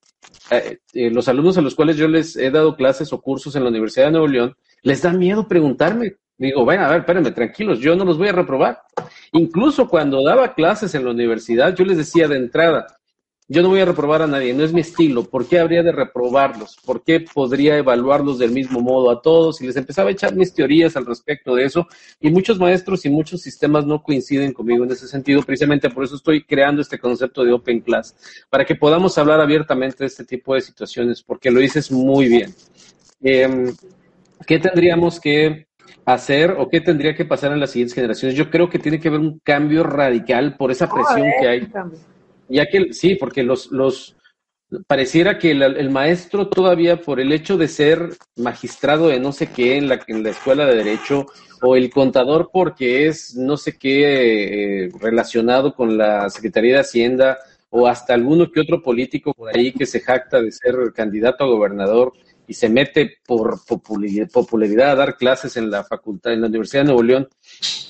eh, los alumnos a los cuales yo les he dado clases o cursos en la Universidad de Nuevo León, les da miedo preguntarme Digo, bueno, a ver, espérenme, tranquilos, yo no los voy a reprobar. Incluso cuando daba clases en la universidad, yo les decía de entrada, yo no voy a reprobar a nadie, no es mi estilo, ¿por qué habría de reprobarlos? ¿Por qué podría evaluarlos del mismo modo a todos? Y les empezaba a echar mis teorías al respecto de eso, y muchos maestros y muchos sistemas no coinciden conmigo en ese sentido, precisamente por eso estoy creando este concepto de Open Class, para que podamos hablar abiertamente de este tipo de situaciones, porque lo dices muy bien. Em, ¿Qué tendríamos que hacer o qué tendría que pasar en las siguientes generaciones? Yo creo que tiene que haber un cambio radical por esa presión que hay. Ya que sí, porque los, los, pareciera que el, maestro todavía por el hecho de ser magistrado de no sé qué en la, en la escuela de derecho o el contador porque es no sé qué eh, relacionado con la Secretaría de Hacienda o hasta alguno que otro político por ahí que se jacta de ser candidato a gobernador y se mete por popularidad a dar clases en la facultad, en la Universidad de Nuevo León,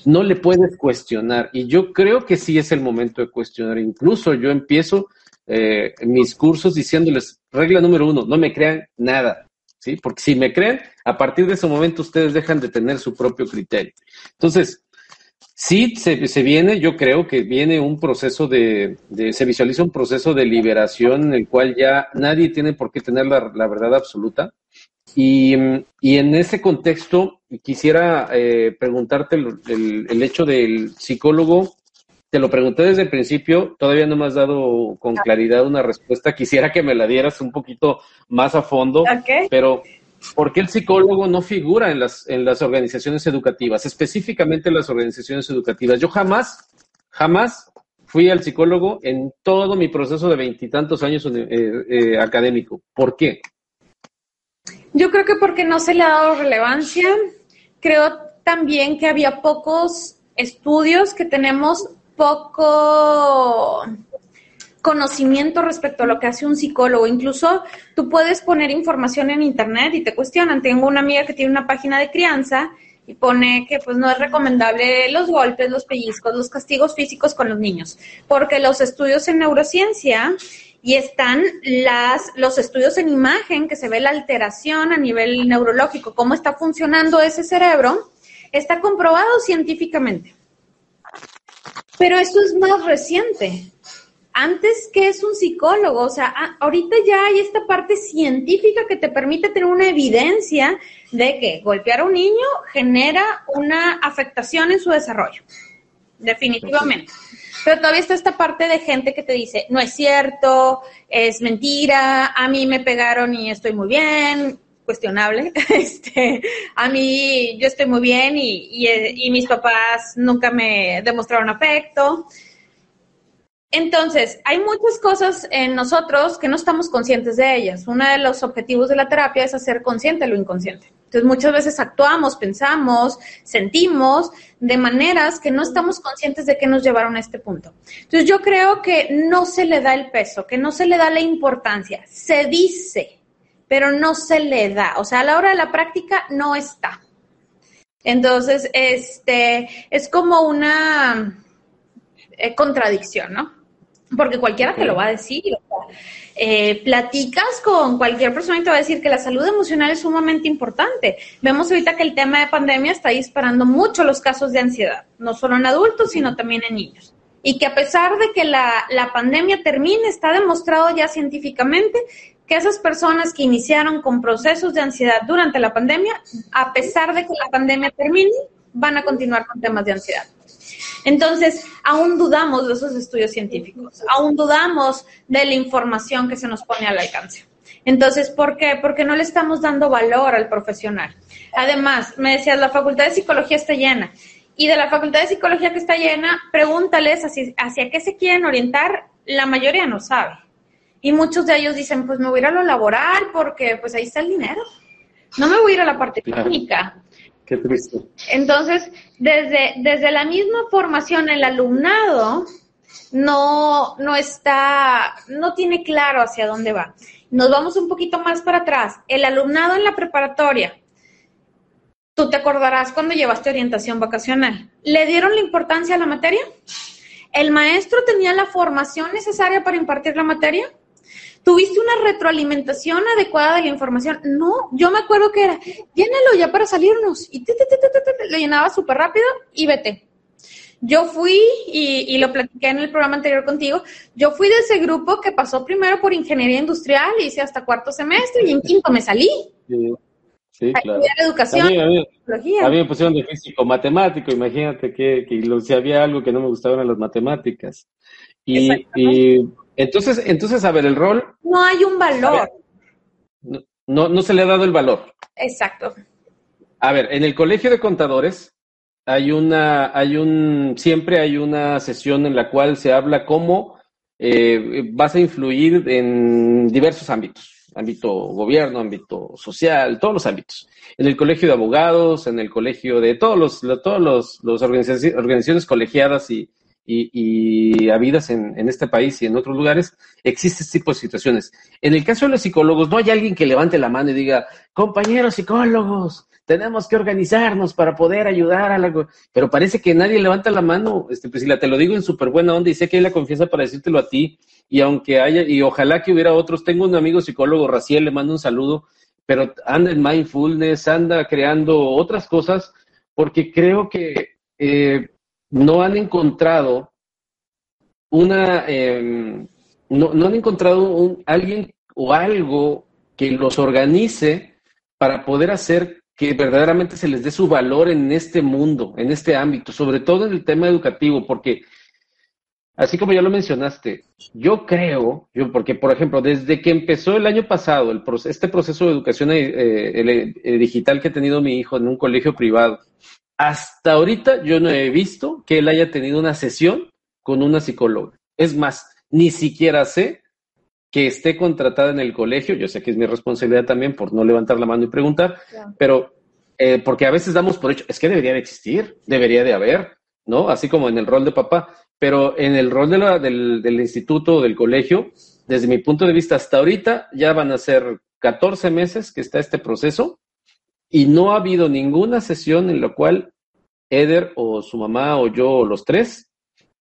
no le puedes cuestionar. Y yo creo que sí es el momento de cuestionar. Incluso yo empiezo eh, mis cursos diciéndoles, regla número uno, no me crean nada, ¿sí? Porque si me creen, a partir de ese momento ustedes dejan de tener su propio criterio. Entonces, sí se, se viene, yo creo que viene un proceso de, se visualiza un proceso de liberación en el cual ya nadie tiene por qué tener la, la verdad absoluta. Y, y, en ese contexto quisiera eh, preguntarte el, el, hecho del psicólogo te lo pregunté desde el principio, todavía no me has dado con claridad una respuesta. Quisiera que me la dieras un poquito más a fondo, pero ¿por qué el psicólogo no figura en las, en las organizaciones educativas, específicamente en las organizaciones educativas? Yo jamás, jamás fui al psicólogo en todo mi proceso de veintitantos años eh, eh, académico. ¿Por qué? Yo creo que porque no se le ha dado relevancia. Creo también que había pocos estudios que tenemos poco conocimiento respecto a lo que hace un psicólogo. Incluso tú puedes poner información en internet y te cuestionan. Tengo una amiga que tiene una página de crianza y pone que pues no es recomendable los golpes, los pellizcos, los castigos físicos con los niños, porque los estudios en neurociencia y están las los estudios en imagen que se ve la alteración a nivel neurológico, cómo está funcionando ese cerebro, está comprobado científicamente. Pero esto es más reciente. Antes, que es un psicólogo? O sea, ahorita ya hay esta parte científica que te permite tener una evidencia de que golpear a un niño genera una afectación en su desarrollo. Definitivamente. Pero todavía está esta parte de gente que te dice, no es cierto, es mentira, a mí me pegaron y estoy muy bien, cuestionable. Este, a mí yo estoy muy bien y, y, mis papás nunca me demostraron afecto. Entonces, hay muchas cosas en nosotros que no estamos conscientes de ellas. Uno de los objetivos de la terapia es hacer consciente lo inconsciente. Entonces, muchas veces actuamos, pensamos, sentimos de maneras que no estamos conscientes de que nos llevaron a este punto. Entonces, yo creo que no se le da el peso, que no se le da la importancia. Se dice, pero no se le da. O sea, a la hora de la práctica no está. Entonces, este, es como una eh, contradicción, ¿no? Porque cualquiera te lo va a decir. Eh, platicas con cualquier persona y te va a decir que la salud emocional es sumamente importante. Vemos ahorita que el tema de pandemia está disparando mucho los casos de ansiedad, no solo en adultos, sino también en niños. Y que a pesar de que la, la pandemia termine, está demostrado ya científicamente que esas personas que iniciaron con procesos de ansiedad durante la pandemia, a pesar de que la pandemia termine, van a continuar con temas de ansiedad. Entonces, aún dudamos de esos estudios científicos, aún dudamos de la información que se nos pone al alcance. Entonces, ¿por qué? Porque no le estamos dando valor al profesional. Además, me decías, la Facultad de Psicología está llena. Y de la Facultad de Psicología que está llena, pregúntales hacia, hacia qué se quieren orientar. La mayoría no sabe. Y muchos de ellos dicen, pues me voy a ir a lo laboral porque pues ahí está el dinero. No me voy a ir a la parte clínica. Entonces, desde, desde la misma formación, el alumnado no, no está, no tiene claro hacia dónde va. Nos vamos un poquito más para atrás. El alumnado en la preparatoria, tú te acordarás cuando llevaste orientación vacacional. ¿Le dieron la importancia a la materia? ¿El maestro tenía la formación necesaria para impartir la materia? ¿Tuviste una retroalimentación adecuada de la información? No, yo me acuerdo que era, llénalo ya para salirnos. Y te, lo llenaba súper rápido y vete. Yo fui, y, lo platiqué en el programa anterior contigo, yo fui de ese grupo que pasó primero por ingeniería industrial, hice hasta cuarto semestre y en quinto me salí. Sí, claro. Educación, a mí, a, mí, me pusieron de físico matemático, imagínate que, que si había algo que no me gustaban las matemáticas. Y, y entonces, entonces, a ver, el rol. No hay un valor. no, no se le ha dado el valor. Exacto. A ver, en el colegio de contadores hay una, hay un, siempre hay una sesión en la cual se habla cómo eh, vas a influir en diversos ámbitos, ámbito gobierno, ámbito social, todos los ámbitos. En el colegio de abogados, en el colegio de todos los, todos los, organizaciones, colegiadas y, y, habidas en, en, este país y en otros lugares, existe este tipo de situaciones. En el caso de los psicólogos, no hay alguien que levante la mano y diga, compañeros psicólogos, tenemos que organizarnos para poder ayudar a la... Pero parece que nadie levanta la mano, este, Priscila, te lo digo en súper buena onda y sé que hay la confianza para decírtelo a ti. Y aunque haya, y ojalá que hubiera otros, tengo un amigo psicólogo, Raciel, le mando un saludo, pero anda en mindfulness, anda creando otras cosas, porque creo que eh, no han encontrado una, em, no, no, han encontrado un, alguien o algo que los organice para poder hacer que verdaderamente se les dé su valor en este mundo, en este ámbito, sobre todo en el tema educativo, porque así como ya lo mencionaste, yo creo, yo porque por ejemplo, desde que empezó el año pasado el, este proceso de educación eh, eh, digital que ha tenido mi hijo en un colegio privado, hasta ahorita yo no he visto que él haya tenido una sesión con una psicóloga. Es más, ni siquiera sé que esté contratada en el colegio, yo sé que es mi responsabilidad también por no levantar la mano y preguntar, pero eh, porque a veces damos por hecho, es que debería de existir, debería de haber, ¿no? Así como en el rol de papá, pero en el rol de la, del, del instituto, del colegio, desde mi punto de vista hasta ahorita ya van a ser 14 meses que está este proceso y no ha habido ninguna sesión en la cual Eder o su mamá o yo o los tres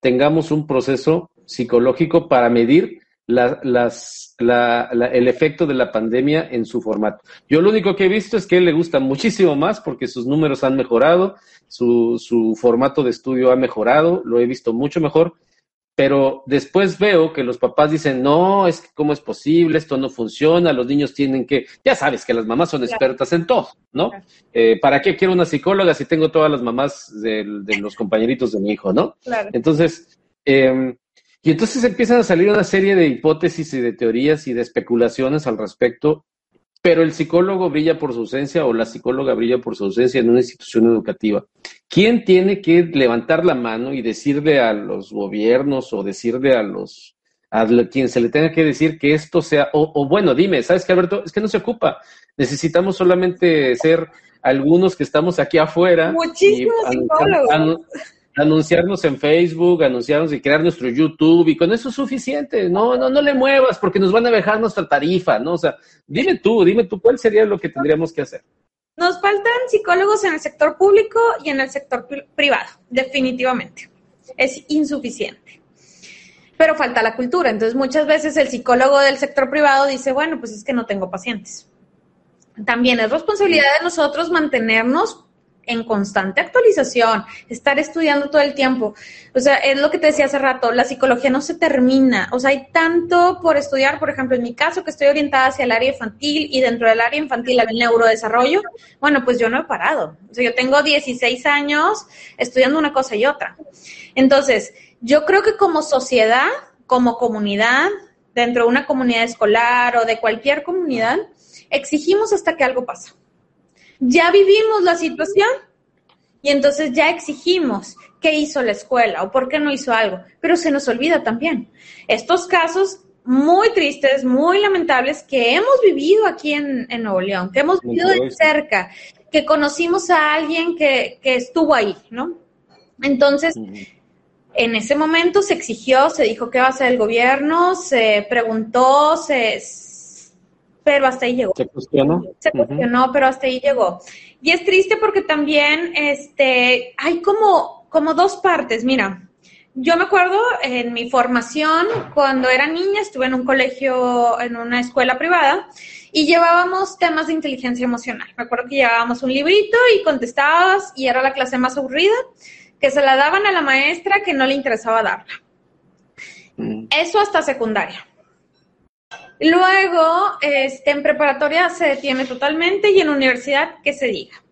tengamos un proceso psicológico para medir las, el efecto de la pandemia en su formato. Yo lo único que he visto es que él le gusta muchísimo más porque sus números han mejorado, su, su formato de estudio ha mejorado, lo he visto mucho mejor, pero después veo que los papás dicen, no, es que cómo es posible, esto no funciona, los niños tienen que, ya sabes que las mamás son expertas en todo, ¿no? Eh, ¿Para qué quiero una psicóloga si tengo todas las mamás de, de los compañeritos de mi hijo, ¿no? Claro. Entonces, eh, y entonces empiezan a salir una serie de hipótesis y de teorías y de especulaciones al respecto, pero el psicólogo brilla por su ausencia o la psicóloga brilla por su ausencia en una institución educativa. ¿Quién tiene que levantar la mano y decirle a los gobiernos o decirle a los a quien se le tenga que decir que esto sea, o, bueno, dime, ¿sabes qué, Alberto? Es que no se ocupa. Necesitamos solamente ser algunos que estamos aquí afuera. Muchísimos psicólogos anunciarnos en Facebook, anunciarnos y crear nuestro YouTube y con eso es suficiente. No, no, no le muevas porque nos van a dejar nuestra tarifa, ¿no? O sea, dime tú, dime tú cuál sería lo que tendríamos que hacer. Nos faltan psicólogos en el sector público y en el sector privado, definitivamente. Es insuficiente. Pero falta la cultura. Entonces, muchas veces el psicólogo del sector privado dice, bueno, pues es que no tengo pacientes. También es responsabilidad de nosotros mantenernos en constante actualización, estar estudiando todo el tiempo. O sea, es lo que te decía hace rato, la psicología no se termina. O sea, hay tanto por estudiar, por ejemplo, en mi caso, que estoy orientada hacia el área infantil y dentro del área infantil el neurodesarrollo, bueno, pues yo no he parado. O sea, yo tengo 16 años estudiando una cosa y otra. Entonces, yo creo que como sociedad, como comunidad, dentro de una comunidad escolar o de cualquier comunidad, exigimos hasta que algo pasa ya vivimos la situación y entonces ya exigimos qué hizo la escuela o por qué no hizo algo, pero se nos olvida también. Estos casos muy tristes, muy lamentables que hemos vivido aquí en, Nuevo León, que hemos vivido de cerca, que conocimos a alguien que, que estuvo ahí, ¿no? Entonces, en ese momento se exigió, se dijo qué va a hacer el gobierno, se preguntó, se, pero hasta ahí llegó. Se cuestionó. Se cuestionó, pero hasta ahí llegó. Y es triste porque también este, hay como, como dos partes. Mira, yo me acuerdo en mi formación, cuando era niña, estuve en un colegio, en una escuela privada, y llevábamos temas de inteligencia emocional. Me acuerdo que llevábamos un librito y contestabas, y era la clase más aburrida, que se la daban a la maestra que no le interesaba darla. Mm. Eso hasta secundaria. Luego, este, en preparatoria se detiene totalmente y en universidad que se diga.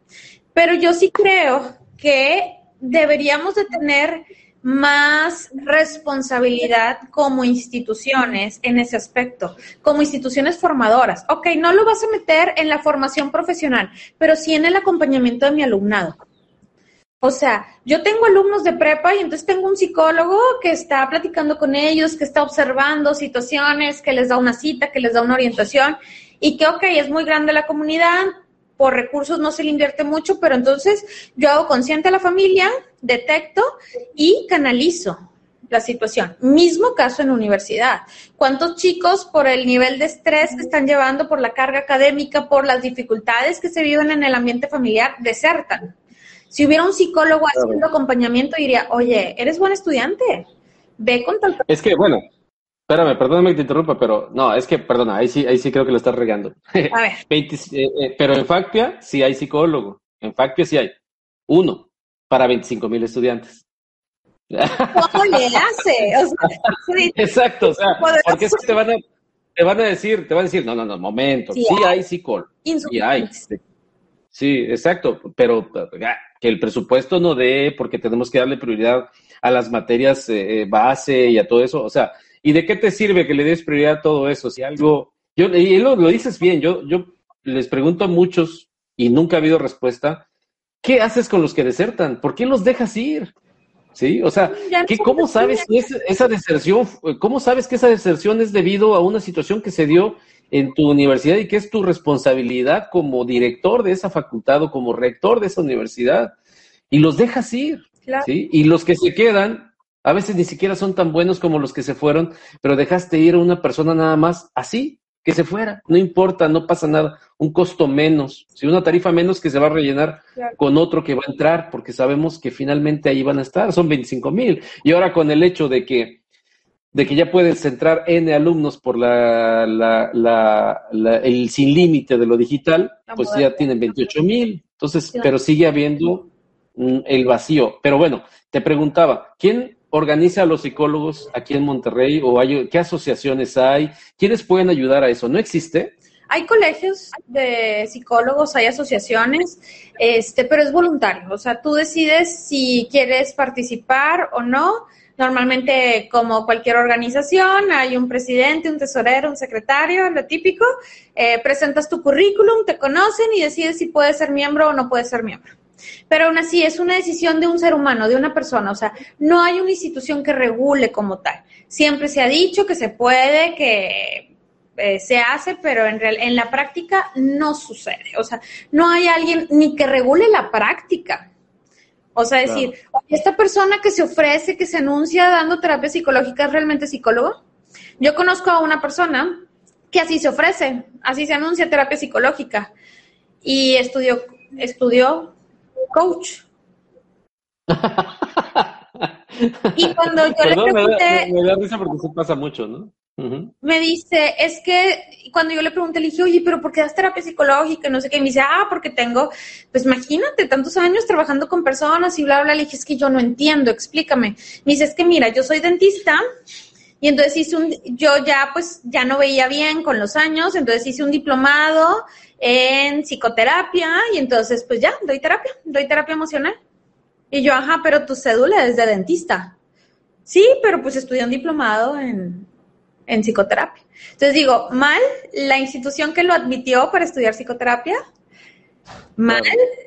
Pero yo sí creo que deberíamos de tener más responsabilidad como instituciones en ese aspecto, como instituciones formadoras. Ok, no lo vas a meter en la formación profesional, pero sí en el acompañamiento de mi alumnado. O sea, yo tengo alumnos de prepa y entonces tengo un psicólogo que está platicando con ellos, que está observando situaciones, que les da una cita, que les da una orientación y que, ok, es muy grande la comunidad, por recursos no se le invierte mucho, pero entonces yo hago consciente a la familia, detecto y canalizo la situación. Mismo caso en universidad. ¿Cuántos chicos por el nivel de estrés que están llevando, por la carga académica, por las dificultades que se viven en el ambiente familiar, desertan? Si hubiera un psicólogo haciendo acompañamiento, diría, oye, eres buen estudiante, ve con tal... Es que, bueno, espérame, perdóname que te interrumpa, pero no, es que, perdona, ahí sí, ahí sí creo que lo estás regando. A ver. Eh, eh, pero en FACPIA sí hay psicólogo, en FACPIA sí hay uno para 25 mil estudiantes. ¿Cómo le hace? Exacto, o sea, porque es que te van a, te van a decir, te van a decir, no, no, no, momento, sí, hay psicólogo, sí hay. Sí, exacto, pero que el presupuesto no dé porque tenemos que darle prioridad a las materias eh, eh, base y a todo eso. O sea, ¿y de qué te sirve que le des prioridad a todo eso? Si algo, yo, y lo, lo dices bien, yo, yo les pregunto a muchos y nunca ha habido respuesta, ¿qué haces con los que desertan? ¿Por qué los dejas ir? ¿Sí? O sea, ¿qué, ¿cómo sabes que esa deserción, cómo sabes que esa deserción es debido a una situación que se dio en tu universidad y que es tu responsabilidad como director de esa facultad o como rector de esa universidad? Y los dejas ir, ¿sí? Y los que se quedan, a veces ni siquiera son tan buenos como los que se fueron, pero dejaste ir a una persona nada más así, que se fuera, no importa, no pasa nada, un costo menos, si una tarifa menos que se va a rellenar con otro que va a entrar, porque sabemos que finalmente ahí van a estar, son 25 mil. Y ahora con el hecho de que, de que ya puedes entrar N alumnos por la, la, el sin límite de lo digital, pues ya tienen 28 mil. Entonces, pero sigue habiendo el vacío. Pero bueno, te preguntaba, ¿quién organiza a los psicólogos aquí en Monterrey o hay, qué asociaciones hay? ¿Quiénes pueden ayudar a eso? ¿No existe? Hay colegios de psicólogos, hay asociaciones, este, pero es voluntario. O sea, tú decides si quieres participar o no. Normalmente, como cualquier organización, hay un presidente, un tesorero, un secretario, lo típico. Eh, presentas tu currículum, te conocen y decides si puedes ser miembro o no puedes ser miembro. Pero aún así es una decisión de un ser humano, de una persona, o sea, no hay una institución que regule como tal. Siempre se ha dicho que se puede, que eh, se hace, pero en, real, en la práctica no sucede. O sea, no hay alguien ni que regule la práctica. O sea, decir, esta persona que se ofrece, que se anuncia dando terapia psicológica, ¿es realmente psicólogo? Yo conozco a una persona que así se ofrece, así se anuncia terapia psicológica y estudió, estudió coach. y cuando yo le pregunté... Me da, risa porque eso pasa mucho, ¿no? Me dice, es que cuando yo le pregunté, le dije, oye, pero ¿por qué das terapia psicológica? No sé qué. me dice, ah, porque tengo, pues imagínate, tantos años trabajando con personas y bla, bla. Le dije, es que yo no entiendo, explícame. Me dice, es que mira, yo soy dentista y entonces hice un, yo ya pues ya no veía bien con los años, entonces hice un diplomado en psicoterapia y entonces pues ya, doy terapia, doy terapia emocional. Y yo, ajá, pero tu cédula es de dentista. Sí, pero pues estudié un diplomado en, en psicoterapia. Entonces digo, mal la institución que lo admitió para estudiar psicoterapia, mal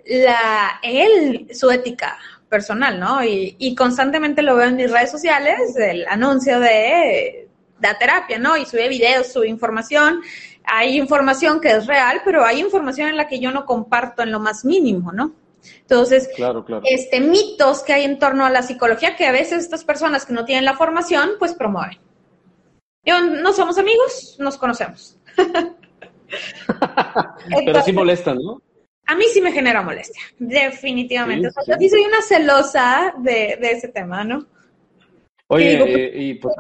la, él, su ética personal, ¿no? Y, y constantemente lo veo en mis redes sociales, el anuncio de, la terapia, ¿no? Y sube videos, sube información hay información que es real, pero hay información en la que yo no comparto en lo más mínimo, ¿no? Entonces, este mitos que hay en torno a la psicología que a veces estas personas que no tienen la formación, pues promueven. Yo, no somos amigos, nos conocemos. pero sí molestan, ¿no? A mí sí me genera molestia, definitivamente. Yo sí soy una celosa de, ese tema, ¿no? Oye, eh, y pues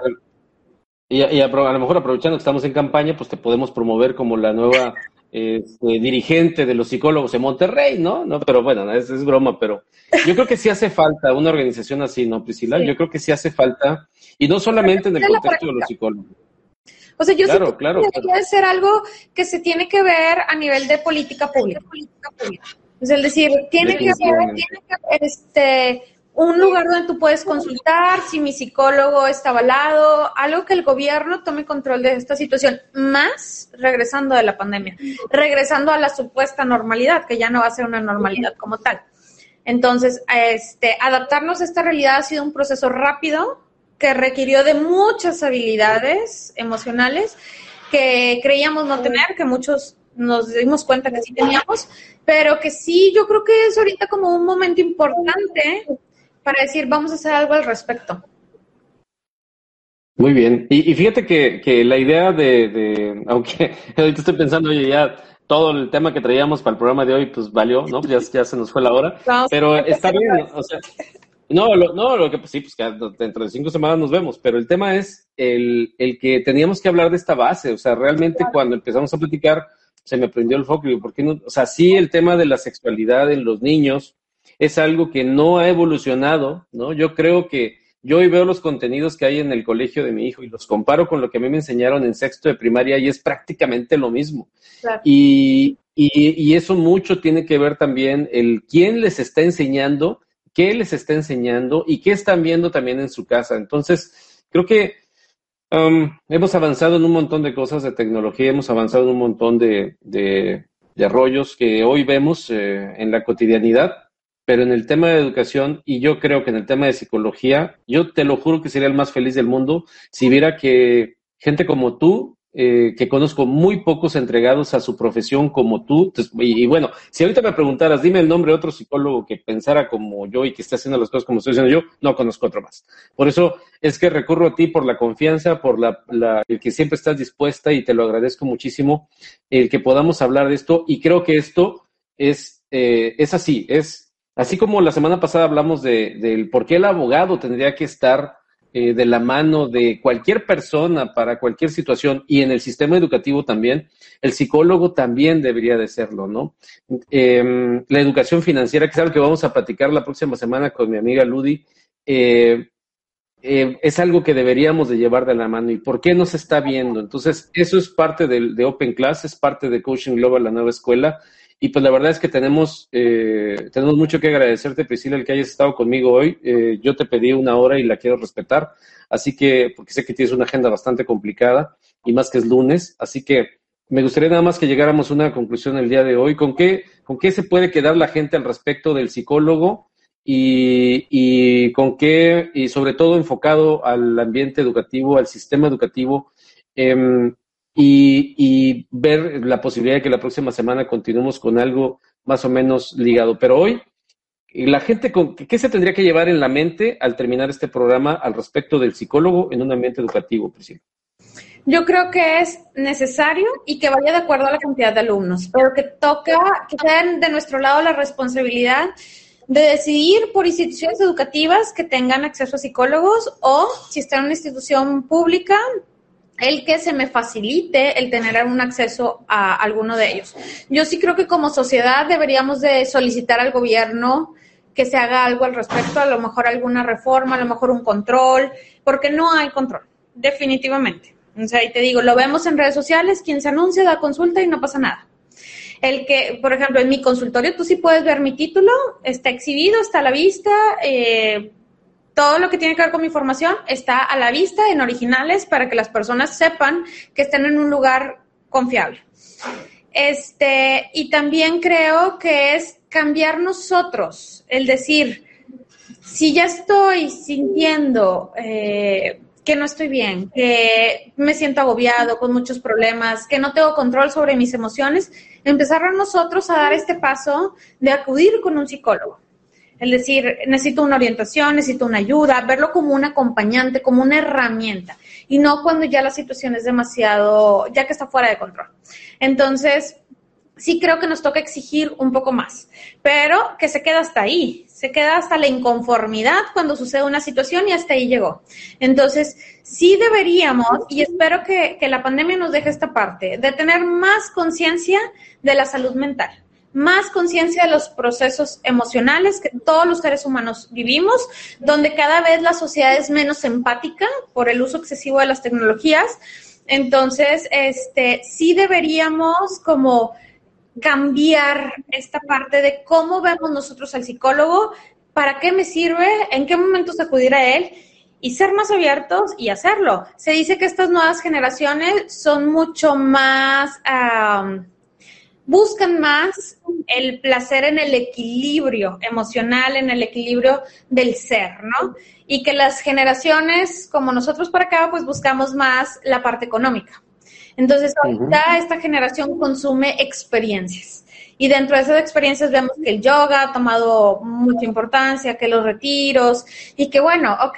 y, a, lo mejor aprovechando que estamos en campaña, pues te podemos promover como la nueva este, dirigente de los psicólogos en Monterrey, ¿no? no Pero bueno, es, es broma, pero yo creo que sí hace falta una organización así, ¿no, Priscila? Yo creo que sí hace falta, y no solamente en el contexto de los psicólogos. O sea, yo sí creo que debe ser algo que se tiene que ver a nivel de política pública. Es decir, tiene que ver, tiene que ver este, un lugar donde tú puedes consultar si mi psicólogo está avalado, algo que el gobierno tome control de esta situación, más regresando de la pandemia, regresando a la supuesta normalidad, que ya no va a ser una normalidad como tal. Entonces, este, adaptarnos a esta realidad ha sido un proceso rápido que requirió de muchas habilidades emocionales que creíamos no tener, que muchos nos dimos cuenta que sí teníamos, pero que sí, yo creo que es ahorita como un momento importante para decir, vamos a hacer algo al respecto. Muy bien. Y, fíjate que, la idea de, aunque ahorita estoy pensando, oye, ya todo el tema que traíamos para el programa de hoy, pues valió, ¿no? Ya, ya se nos fue la hora. pero está bien, o sea, no, lo, no, lo que pues sí, pues que dentro de cinco semanas nos vemos, pero el tema es el, el que teníamos que hablar de esta base, o sea, realmente cuando empezamos a platicar, se me prendió el foco, y ¿por qué no? O sea, sí, el tema de la sexualidad en los niños es algo que no ha evolucionado, ¿no? Yo creo que yo hoy veo los contenidos que hay en el colegio de mi hijo y los comparo con lo que a mí me enseñaron en sexto de primaria y es prácticamente lo mismo. Y, y, eso mucho tiene que ver también el quién les está enseñando, qué les está enseñando y qué están viendo también en su casa. Entonces, creo que Um, hemos avanzado en un montón de cosas de tecnología, hemos avanzado en un montón de, de, rollos que hoy vemos eh, en la cotidianidad, pero en el tema de educación y yo creo que en el tema de psicología, yo te lo juro que sería el más feliz del mundo si viera que gente como tú eh, que conozco muy pocos entregados a su profesión como tú. Y, bueno, si ahorita me preguntaras, dime el nombre de otro psicólogo que pensara como yo y que esté haciendo las cosas como estoy haciendo yo, no conozco otro más. Por eso es que recurro a ti por la confianza, por la, el que siempre estás dispuesta y te lo agradezco muchísimo, el que podamos hablar de esto. Y creo que esto es, eh, es así, es así como la semana pasada hablamos de, del por qué el abogado tendría que estar eh, de la mano de cualquier persona para cualquier situación y en el sistema educativo también, el psicólogo también debería de serlo, ¿no? Em, la educación financiera, que es algo que vamos a platicar la próxima semana con mi amiga Ludi, eh, eh, es algo que deberíamos de llevar de la mano y por qué no se está viendo. Entonces, eso es parte de, de Open Class, es parte de Coaching Global, la nueva escuela, y pues la verdad es que tenemos, eh, tenemos mucho que agradecerte, Priscila, el que hayas estado conmigo hoy. Eh, yo te pedí una hora y la quiero respetar, así que, porque sé que tienes una agenda bastante complicada y más que es lunes, así que me gustaría nada más que llegáramos a una conclusión el día de hoy. ¿Con qué, con qué se puede quedar la gente al respecto del psicólogo y, y con qué, y sobre todo enfocado al ambiente educativo, al sistema educativo? Eh, y, ver la posibilidad de que la próxima semana continuemos con algo más o menos ligado. Pero hoy, la gente, con, ¿qué se tendría que llevar en la mente al terminar este programa al respecto del psicólogo en un ambiente educativo, Priscila? Yo creo que es necesario y que vaya de acuerdo a la cantidad de alumnos, pero que toca, que den de nuestro lado la responsabilidad de decidir por instituciones educativas que tengan acceso a psicólogos o si está en una institución pública, el que se me facilite el tener un acceso a alguno de ellos. Yo sí creo que como sociedad deberíamos de solicitar al gobierno que se haga algo al respecto, a lo mejor alguna reforma, a lo mejor un control, porque no hay control, definitivamente. O sea, y te digo, lo vemos en redes sociales, quien se anuncia da consulta y no pasa nada. El que, por ejemplo, en mi consultorio tú sí puedes ver mi título, está exhibido, está a la vista, eh, todo lo que tiene que ver con mi formación está a la vista en originales para que las personas sepan que estén en un lugar confiable. Este, y también creo que es cambiar nosotros, el decir, si ya estoy sintiendo eh, que no estoy bien, que me siento agobiado con muchos problemas, que no tengo control sobre mis emociones, empezar a nosotros a dar este paso de acudir con un psicólogo el decir, necesito una orientación, necesito una ayuda, verlo como un acompañante, como una herramienta, y no cuando ya la situación es demasiado, ya que está fuera de control. Entonces, sí creo que nos toca exigir un poco más, pero que se queda hasta ahí, se queda hasta la inconformidad cuando sucede una situación y hasta ahí llegó. Entonces, sí deberíamos, y espero que, que la pandemia nos deje esta parte, de tener más conciencia de la salud mental más conciencia de los procesos emocionales que todos los seres humanos vivimos, donde cada vez la sociedad es menos empática por el uso excesivo de las tecnologías. Entonces, este, sí deberíamos como cambiar esta parte de cómo vemos nosotros al psicólogo, para qué me sirve, en qué momentos acudir a él y ser más abiertos y hacerlo. Se dice que estas nuevas generaciones son mucho más buscan más el placer en el equilibrio emocional, en el equilibrio del ser, ¿no? Y que las generaciones como nosotros por acá, pues buscamos más la parte económica. Entonces, ahorita esta generación consume experiencias. Y dentro de esas experiencias vemos que el yoga ha tomado mucha importancia, que los retiros, y que bueno, ok,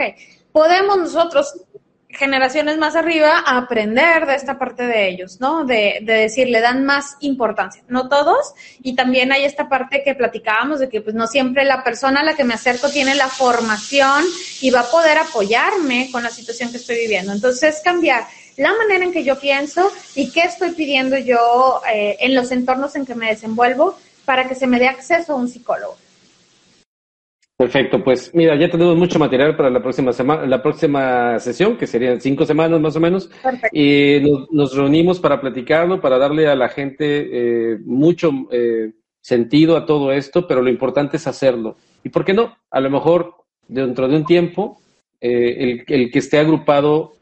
podemos nosotros generaciones más arriba a aprender de esta parte de ellos, ¿no? De, de, decir, le dan más importancia, no todos, y también hay esta parte que platicábamos de que pues no siempre la persona a la que me acerco tiene la formación y va a poder apoyarme con la situación que estoy viviendo. Entonces, cambiar la manera en que yo pienso y qué estoy pidiendo yo eh, en los entornos en que me desenvuelvo para que se me dé acceso a un psicólogo. Perfecto, pues mira, ya tenemos mucho material para la próxima semana, la próxima sesión, que serían cinco semanas más o menos, y nos, reunimos para platicarlo, para darle a la gente eh, mucho eh, sentido a todo esto, pero lo importante es hacerlo. ¿Y por qué no? A lo mejor dentro de un tiempo, el, el, que esté agrupado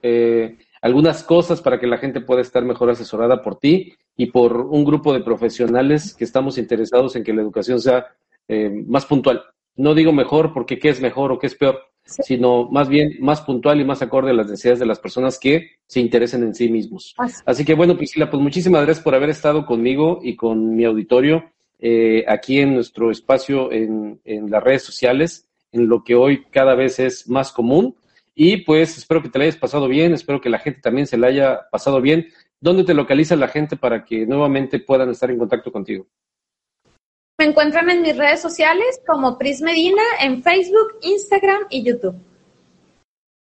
algunas cosas para que la gente pueda estar mejor asesorada por ti y por un grupo de profesionales que estamos interesados en que la educación sea eh, más puntual. No digo mejor porque qué es mejor o qué es peor, sino más bien más puntual y más acorde a las necesidades de las personas que se interesen en sí mismos. Así, que bueno, Priscila, pues muchísimas gracias por haber estado conmigo y con mi auditorio eh, aquí en nuestro espacio en, en las redes sociales, en lo que hoy cada vez es más común y pues espero que te la hayas pasado bien, espero que la gente también se la haya pasado bien. ¿Dónde te localiza la gente para que nuevamente puedan estar en contacto contigo? Me encuentran en mis redes sociales como Pris Medina en Facebook, Instagram y YouTube.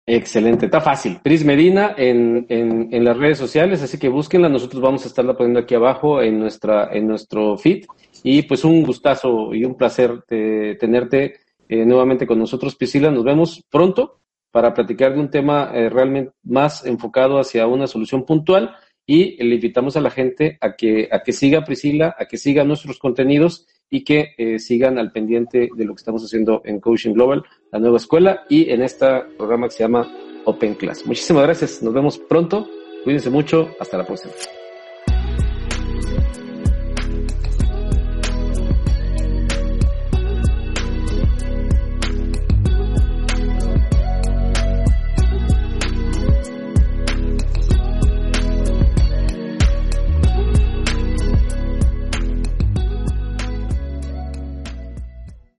Excelente, está fácil. Pris Medina en, en, las redes sociales, así que búsquenla. Nosotros vamos a estarla poniendo aquí abajo en, nuestra, en nuestro feed. Y pues un gustazo y un placer de tenerte eh, nuevamente con nosotros, Priscila. Nos vemos pronto para platicar de un tema eh, realmente más enfocado hacia una solución puntual y le invitamos a la gente a que, a que siga Priscila, a que siga nuestros contenidos y que eh, sigan al pendiente de lo que estamos haciendo en Coaching Global, la nueva escuela, y en este programa que se llama Open Class. Muchísimas gracias, nos vemos pronto, cuídense mucho, hasta la próxima.